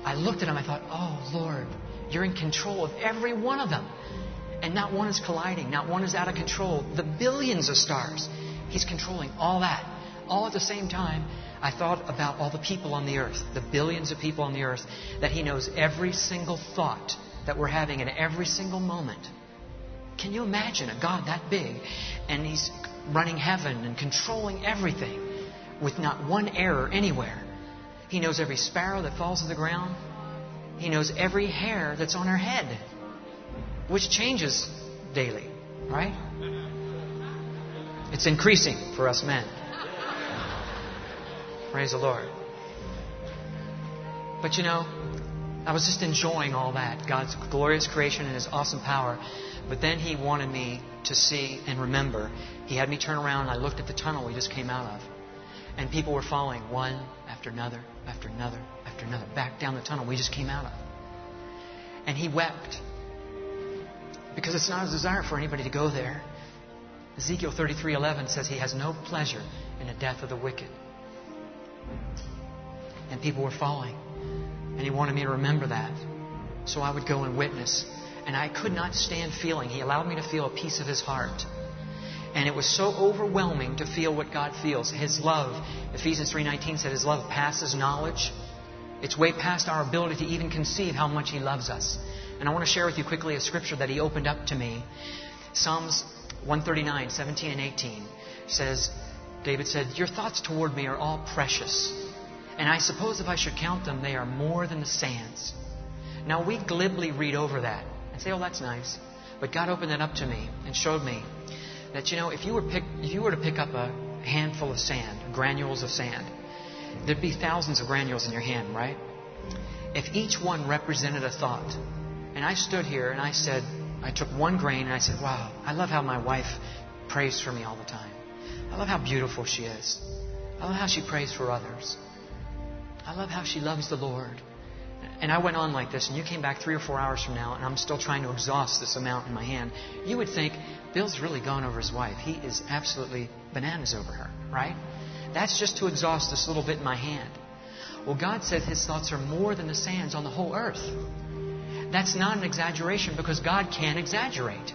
I looked at them, I thought, oh, Lord, you're in control of every one of them. And not one is colliding, not one is out of control. The billions of stars, He's controlling all that. All at the same time, I thought about all the people on the earth, the billions of people on the earth, that He knows every single thought that we're having in every single moment. Can you imagine a God that big and He's running heaven and controlling everything with not one error anywhere? He knows every sparrow that falls to the ground. He knows every hair that's on our head, which changes daily, right? It's increasing for us men. Praise the Lord. But you know, I was just enjoying all that God's glorious creation and His awesome power. But then he wanted me to see and remember. He had me turn around and I looked at the tunnel we just came out of. And people were falling one after another, after another, after another, back down the tunnel we just came out of. And he wept. Because it's not his desire for anybody to go there. Ezekiel 33:11 says he has no pleasure in the death of the wicked. And people were falling. And he wanted me to remember that. So I would go and witness and I could not stand feeling. He allowed me to feel a piece of His heart. And it was so overwhelming to feel what God feels. His love, Ephesians 3.19 said, His love passes knowledge. It's way past our ability to even conceive how much He loves us. And I want to share with you quickly a scripture that He opened up to me. Psalms 139, 17 and 18 says, David said, Your thoughts toward me are all precious. And I suppose if I should count them, they are more than the sands. Now we glibly read over that and say, Oh, that's nice. But God opened it up to me and showed me that, you know, if you were, pick, if you were to pick up a handful of sand, granules of sand, there'd be thousands of granules in your hand, right? If each one represented a thought, and I stood here and I said, I took one grain and I said, Wow, I love how my wife prays for me all the time. I love how beautiful she is. I love how she prays for others. I love how she loves the Lord. And I went on like this, and you came back three or four hours from now, and I'm still trying to exhaust this amount in my hand. You would think, Bill's really gone over his wife. He is absolutely bananas over her, right? That's just to exhaust this little bit in my hand. Well, God said his thoughts are more than the sands on the whole earth. That's not an exaggeration because God can exaggerate.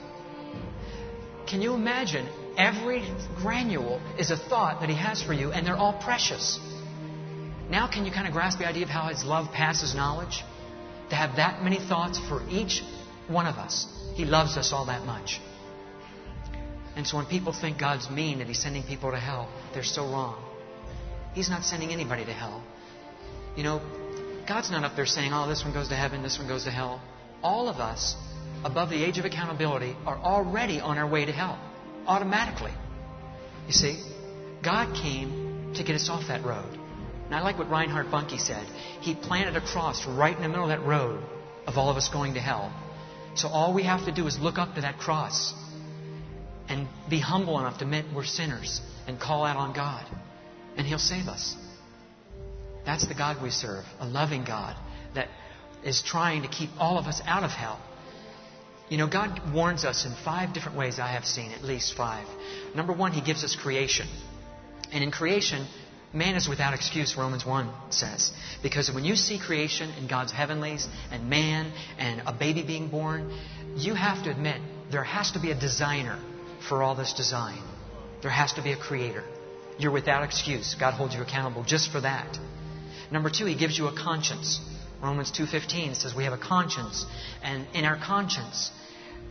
Can you imagine? Every granule is a thought that He has for you, and they're all precious. Now, can you kind of grasp the idea of how His love passes knowledge? To have that many thoughts for each one of us. He loves us all that much. And so when people think God's mean, that He's sending people to hell, they're so wrong. He's not sending anybody to hell. You know, God's not up there saying, oh, this one goes to heaven, this one goes to hell. All of us, above the age of accountability, are already on our way to hell. Automatically. You see? God came to get us off that road. And I like what Reinhard Bonnke said. He planted a cross right in the middle of that road of all of us going to hell. So all we have to do is look up to that cross and be humble enough to admit we're sinners and call out on God. And He'll save us. That's the God we serve, a loving God that is trying to keep all of us out of hell. You know, God warns us in five different ways I have seen, at least five. Number one, He gives us creation. And in creation, man is without excuse, Romans 1 says. Because when you see creation and God's heavenlies and man and a baby being born, you have to admit there has to be a designer for all this design. There has to be a creator. You're without excuse. God holds you accountable just for that. Number two, He gives you a conscience. Romans 2.15 says we have a conscience. And in our conscience,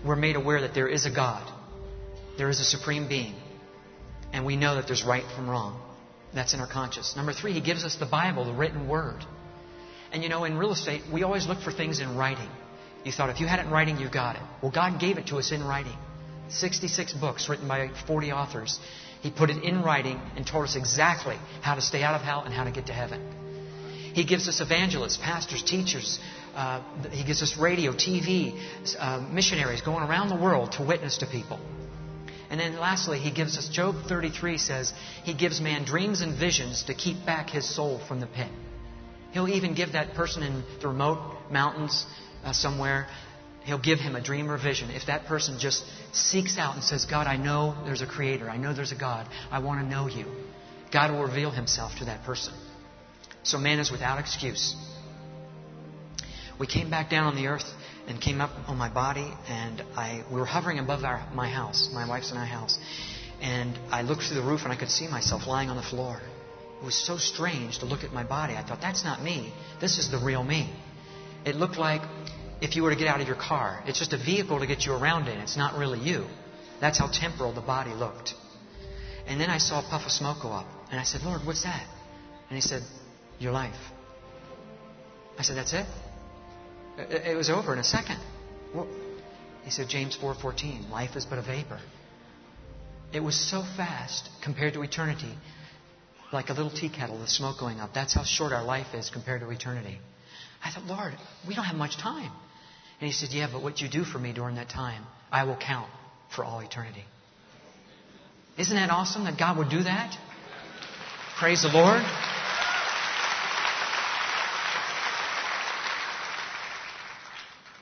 we're made aware that there is a God. There is a supreme being. And we know that there's right from wrong. That's in our conscience. Number three, He gives us the Bible, the written word. And you know, in real estate, we always look for things in writing. You thought if you had it in writing, you got it. Well, God gave it to us in writing. 66 books written by 40 authors. He put it in writing and told us exactly how to stay out of hell and how to get to heaven. He gives us evangelists, pastors, teachers. Uh, he gives us radio, TV, uh, missionaries going around the world to witness to people. And then lastly, he gives us, Job 33 says, he gives man dreams and visions to keep back his soul from the pit. He'll even give that person in the remote mountains uh, somewhere, he'll give him a dream or vision. If that person just seeks out and says, God, I know there's a creator. I know there's a God. I want to know you. God will reveal himself to that person. So man is without excuse. We came back down on the earth and came up on my body, and I we were hovering above our, my house, my wife's and I house, and I looked through the roof and I could see myself lying on the floor. It was so strange to look at my body. I thought, that's not me. This is the real me. It looked like if you were to get out of your car, it's just a vehicle to get you around in. It's not really you. That's how temporal the body looked. And then I saw a puff of smoke go up, and I said, Lord, what's that? And he said, your life. I said, That's it? It was over in a second. Well, he said, James 4.14, life is but a vapor. It was so fast compared to eternity, like a little tea kettle, the smoke going up. That's how short our life is compared to eternity. I thought, Lord, we don't have much time. And he said, Yeah, but what you do for me during that time, I will count for all eternity. Isn't that awesome that God would do that? Praise the Lord.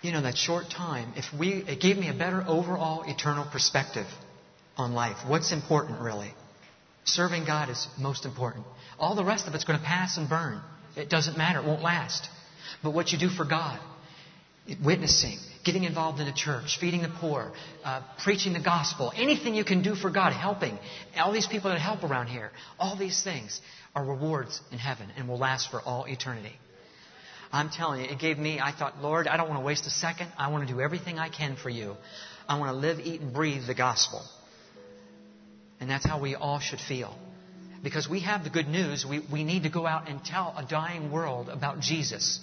You know, that short time, if we, it gave me a better overall eternal perspective on life. What's important, really? Serving God is most important. All the rest of it's going to pass and burn. It doesn't matter. It won't last. But what you do for God, witnessing, getting involved in a church, feeding the poor, uh, preaching the gospel, anything you can do for God, helping, all these people that help around here, all these things are rewards in heaven and will last for all eternity. I'm telling you, it gave me, I thought, Lord, I don't want to waste a second. I want to do everything I can for you. I want to live, eat, and breathe the gospel. And that's how we all should feel. Because we have the good news, we, we need to go out and tell a dying world about Jesus.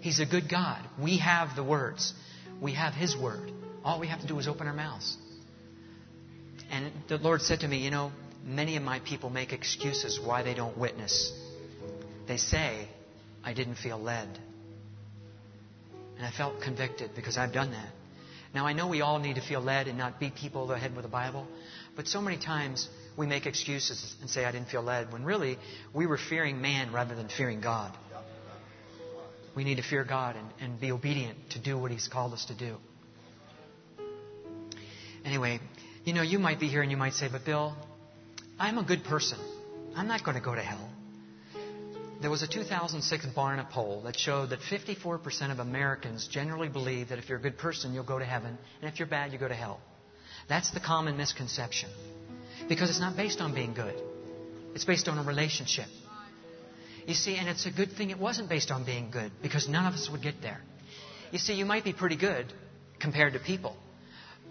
He's a good God. We have the words. We have His word. All we have to do is open our mouths. And the Lord said to me, You know, many of my people make excuses why they don't witness. They say, I didn't feel led. And I felt convicted because I've done that. Now, I know we all need to feel led and not beat people over the head with the Bible, but so many times we make excuses and say, I didn't feel led, when really we were fearing man rather than fearing God. We need to fear God and, and be obedient to do what He's called us to do. Anyway, you know, you might be here and you might say, but Bill, I'm a good person. I'm not going to go to hell. There was a 2006 Barna poll that showed that 54% of Americans generally believe that if you're a good person, you'll go to heaven, and if you're bad, you go to hell. That's the common misconception. Because it's not based on being good, it's based on a relationship. You see, and it's a good thing it wasn't based on being good, because none of us would get there. You see, you might be pretty good compared to people,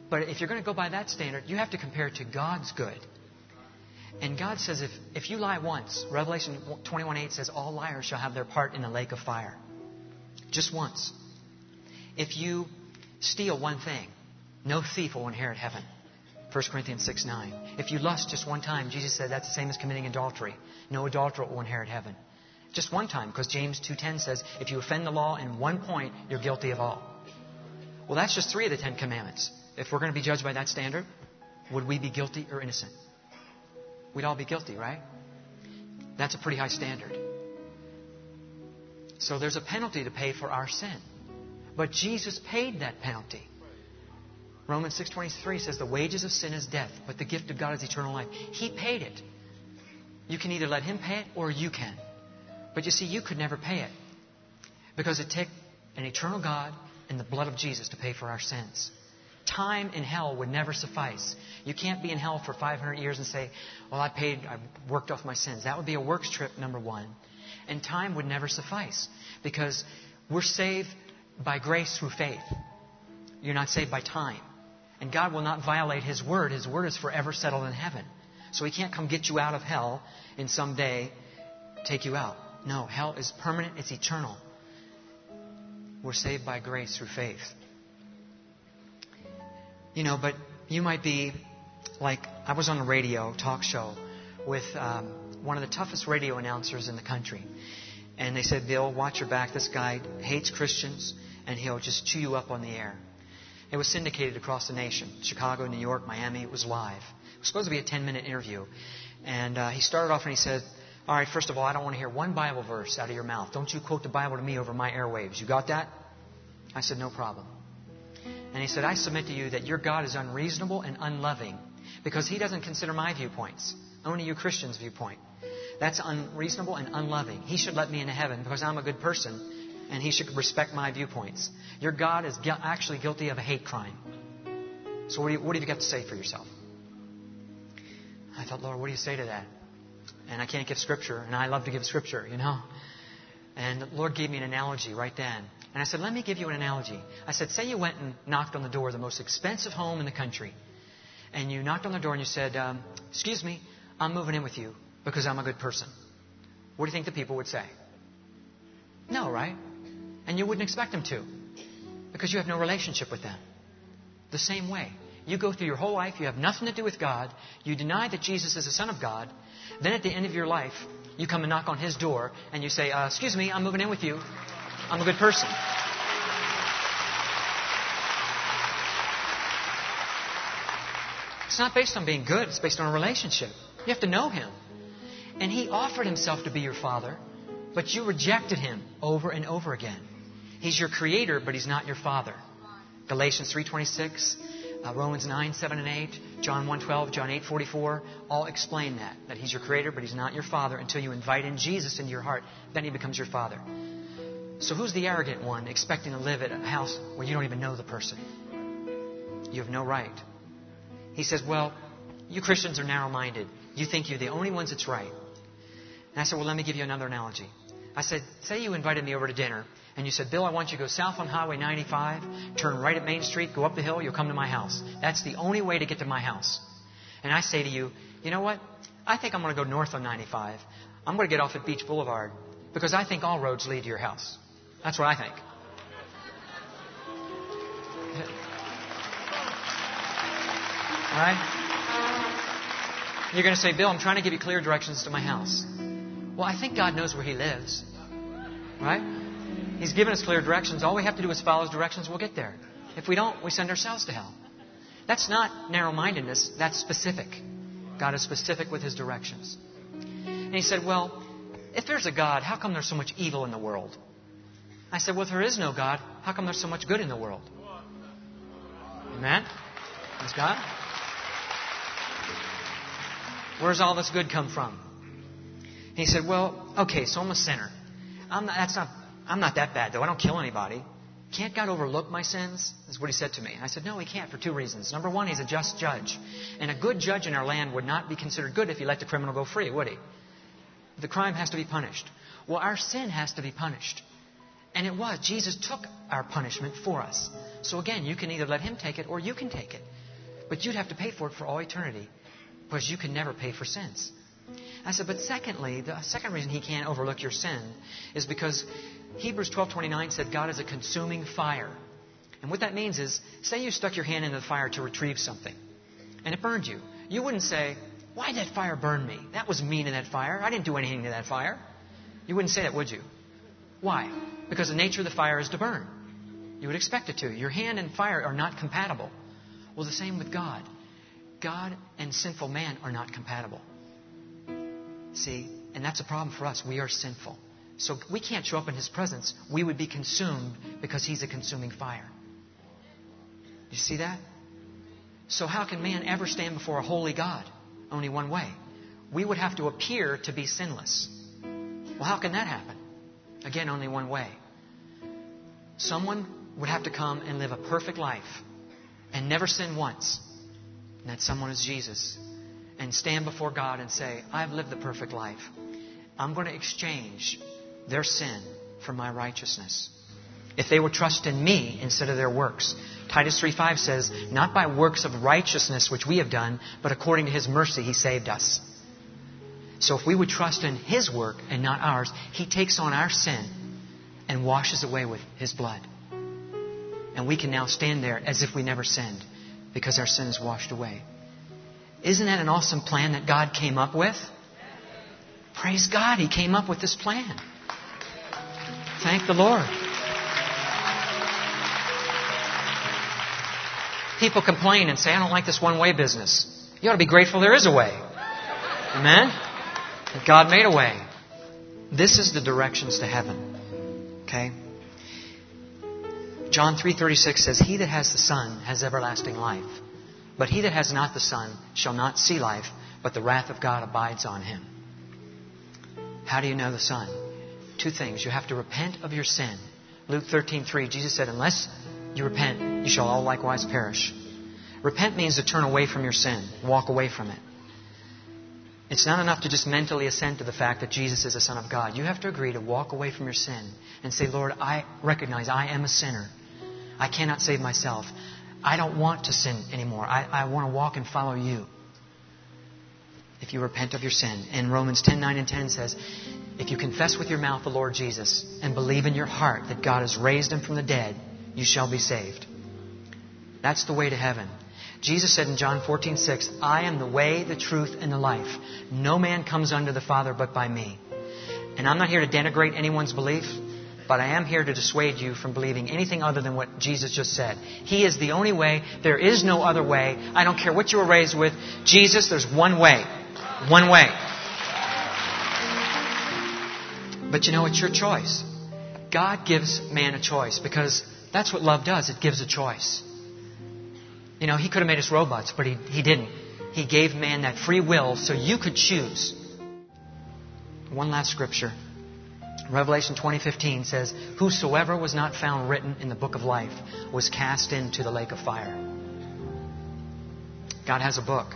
but if you're going to go by that standard, you have to compare it to God's good. And God says if, if you lie once, Revelation 21 8 says, all liars shall have their part in the lake of fire. Just once. If you steal one thing, no thief will inherit heaven. 1 Corinthians 6 9. If you lust just one time, Jesus said that's the same as committing adultery. No adulterer will inherit heaven. Just one time, because James 2.10 says, if you offend the law in one point, you're guilty of all. Well, that's just three of the Ten Commandments. If we're going to be judged by that standard, would we be guilty or innocent? We'd all be guilty, right? That's a pretty high standard. So there's a penalty to pay for our sin. But Jesus paid that penalty. Romans 6:23 says the wages of sin is death, but the gift of God is eternal life. He paid it. You can either let him pay it or you can. But you see, you could never pay it. Because it took an eternal God and the blood of Jesus to pay for our sins. Time in hell would never suffice. You can't be in hell for 500 years and say, Well, I paid, I worked off my sins. That would be a works trip, number one. And time would never suffice because we're saved by grace through faith. You're not saved by time. And God will not violate His word. His word is forever settled in heaven. So He can't come get you out of hell and someday take you out. No, hell is permanent, it's eternal. We're saved by grace through faith. You know, but you might be like, I was on a radio talk show with um, one of the toughest radio announcers in the country. And they said, Bill, watch your back. This guy hates Christians, and he'll just chew you up on the air. It was syndicated across the nation Chicago, New York, Miami. It was live. It was supposed to be a 10 minute interview. And uh, he started off and he said, All right, first of all, I don't want to hear one Bible verse out of your mouth. Don't you quote the Bible to me over my airwaves. You got that? I said, No problem. And he said, I submit to you that your God is unreasonable and unloving because he doesn't consider my viewpoints, only you Christians' viewpoint. That's unreasonable and unloving. He should let me into heaven because I'm a good person and he should respect my viewpoints. Your God is gu- actually guilty of a hate crime. So, what, do you, what have you got to say for yourself? I thought, Lord, what do you say to that? And I can't give scripture, and I love to give scripture, you know. And the Lord gave me an analogy right then. And I said, let me give you an analogy. I said, say you went and knocked on the door of the most expensive home in the country. And you knocked on the door and you said, um, excuse me, I'm moving in with you because I'm a good person. What do you think the people would say? No, right? And you wouldn't expect them to because you have no relationship with them. The same way. You go through your whole life, you have nothing to do with God, you deny that Jesus is the Son of God, then at the end of your life, you come and knock on His door and you say, uh, Excuse me, I'm moving in with you. I'm a good person. It's not based on being good, it's based on a relationship. You have to know Him. And He offered Himself to be your Father, but you rejected Him over and over again. He's your Creator, but He's not your Father. Galatians 3.26, uh, Romans 9, 7 and 8, John 1.12, John 8.44, all explain that. That He's your Creator, but He's not your Father until you invite in Jesus into your heart. Then He becomes your Father. So who's the arrogant one expecting to live at a house where you don't even know the person? You have no right. He says, Well, you Christians are narrow minded. You think you're the only ones that's right. And I said, Well, let me give you another analogy. I said, Say you invited me over to dinner, and you said, Bill, I want you to go south on Highway 95, turn right at Main Street, go up the hill, you'll come to my house. That's the only way to get to my house. And I say to you, You know what? I think I'm going to go north on 95. I'm going to get off at Beach Boulevard because I think all roads lead to your house. That's what I think. Right? You're going to say, Bill, I'm trying to give you clear directions to my house. Well, I think God knows where He lives. Right? He's given us clear directions. All we have to do is follow His directions. We'll get there. If we don't, we send ourselves to hell. That's not narrow mindedness, that's specific. God is specific with His directions. And he said, Well, if there's a God, how come there's so much evil in the world? I said, Well, if there is no God, how come there's so much good in the world? Amen? Praise God. Where's all this good come from? He said, Well, okay, so I'm a sinner. I'm not, that's not, I'm not that bad, though. I don't kill anybody. Can't God overlook my sins? Is what he said to me. I said, No, he can't for two reasons. Number one, he's a just judge. And a good judge in our land would not be considered good if he let the criminal go free, would he? The crime has to be punished. Well, our sin has to be punished. And it was. Jesus took our punishment for us. So again, you can either let him take it or you can take it. But you'd have to pay for it for all eternity because you can never pay for sins. I said, but secondly, the second reason he can't overlook your sin is because Hebrews 12:29 said God is a consuming fire. And what that means is, say you stuck your hand into the fire to retrieve something, and it burned you. You wouldn't say, "Why did that fire burn me? That was mean in that fire. I didn't do anything to that fire." You wouldn't say that, would you? Why? Because the nature of the fire is to burn. You would expect it to. Your hand and fire are not compatible. Well, the same with God. God and sinful man are not compatible. See? And that's a problem for us. We are sinful. So we can't show up in his presence. We would be consumed because he's a consuming fire. You see that? So how can man ever stand before a holy God? Only one way. We would have to appear to be sinless. Well, how can that happen? Again, only one way. Someone would have to come and live a perfect life and never sin once. And that someone is Jesus. And stand before God and say, I've lived the perfect life. I'm going to exchange their sin for my righteousness. If they would trust in me instead of their works. Titus 3:5 says, "Not by works of righteousness which we have done, but according to his mercy he saved us." So if we would trust in his work and not ours, he takes on our sin and washes away with his blood. And we can now stand there as if we never sinned because our sin is washed away. Isn't that an awesome plan that God came up with? Praise God, he came up with this plan. Thank the Lord. People complain and say, I don't like this one way business. You ought to be grateful there is a way. Amen? God made a way. This is the directions to heaven. Okay? John 3:36 says, "He that has the Son has everlasting life, but he that has not the Son shall not see life, but the wrath of God abides on him." How do you know the Son? Two things. You have to repent of your sin. Luke 13:3, Jesus said, "Unless you repent, you shall all likewise perish." Repent means to turn away from your sin, walk away from it. It's not enough to just mentally assent to the fact that Jesus is the Son of God. You have to agree to walk away from your sin and say, Lord, I recognize I am a sinner. I cannot save myself. I don't want to sin anymore. I, I want to walk and follow you. If you repent of your sin. And Romans 10 9 and 10 says, If you confess with your mouth the Lord Jesus and believe in your heart that God has raised him from the dead, you shall be saved. That's the way to heaven. Jesus said in John 14 6, I am the way, the truth, and the life. No man comes unto the Father but by me. And I'm not here to denigrate anyone's belief. But I am here to dissuade you from believing anything other than what Jesus just said. He is the only way. There is no other way. I don't care what you were raised with. Jesus, there's one way. One way. But you know, it's your choice. God gives man a choice because that's what love does. It gives a choice. You know, He could have made us robots, but He, he didn't. He gave man that free will so you could choose. One last scripture. Revelation 20:15 says, "Whosoever was not found written in the book of life was cast into the lake of fire." God has a book.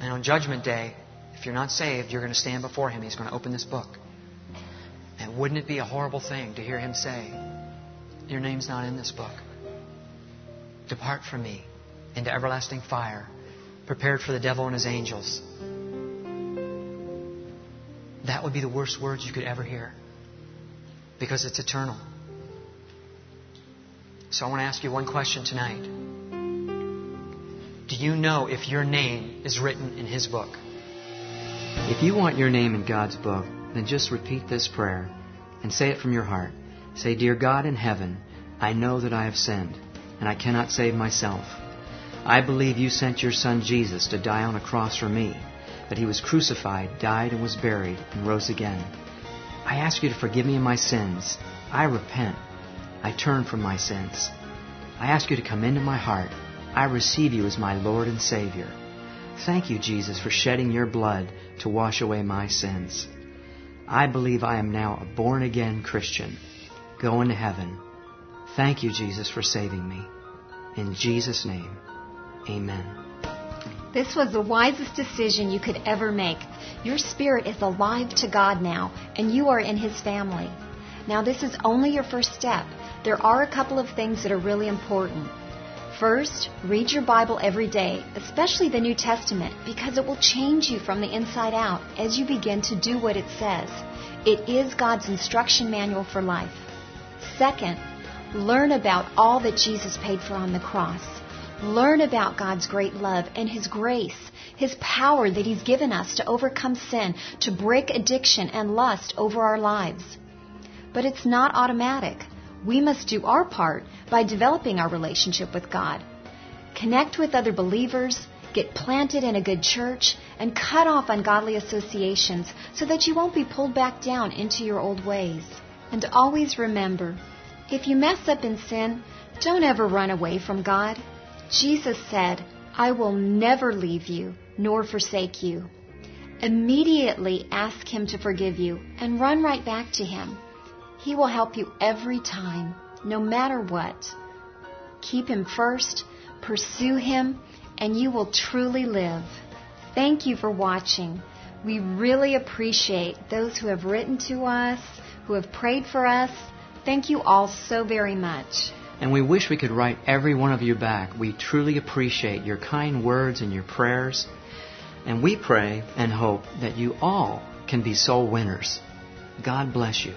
And on judgment day, if you're not saved, you're going to stand before him. He's going to open this book. And wouldn't it be a horrible thing to hear him say, "Your name's not in this book. Depart from me into everlasting fire, prepared for the devil and his angels." that would be the worst words you could ever hear because it's eternal. So I want to ask you one question tonight. Do you know if your name is written in His book? If you want your name in God's book, then just repeat this prayer and say it from your heart. Say, Dear God in heaven, I know that I have sinned and I cannot save myself. I believe you sent your Son Jesus to die on a cross for me, that he was crucified, died, and was buried, and rose again. I ask you to forgive me of my sins. I repent. I turn from my sins. I ask you to come into my heart. I receive you as my Lord and Savior. Thank you, Jesus, for shedding your blood to wash away my sins. I believe I am now a born again Christian, going to heaven. Thank you, Jesus, for saving me. In Jesus' name, amen. This was the wisest decision you could ever make. Your spirit is alive to God now, and you are in His family. Now, this is only your first step. There are a couple of things that are really important. First, read your Bible every day, especially the New Testament, because it will change you from the inside out as you begin to do what it says. It is God's instruction manual for life. Second, learn about all that Jesus paid for on the cross. Learn about God's great love and His grace, His power that He's given us to overcome sin, to break addiction and lust over our lives. But it's not automatic. We must do our part by developing our relationship with God. Connect with other believers, get planted in a good church, and cut off ungodly associations so that you won't be pulled back down into your old ways. And always remember, if you mess up in sin, don't ever run away from God. Jesus said, I will never leave you nor forsake you. Immediately ask Him to forgive you and run right back to Him. He will help you every time, no matter what. Keep Him first, pursue Him, and you will truly live. Thank you for watching. We really appreciate those who have written to us, who have prayed for us. Thank you all so very much. And we wish we could write every one of you back. We truly appreciate your kind words and your prayers. And we pray and hope that you all can be soul winners. God bless you.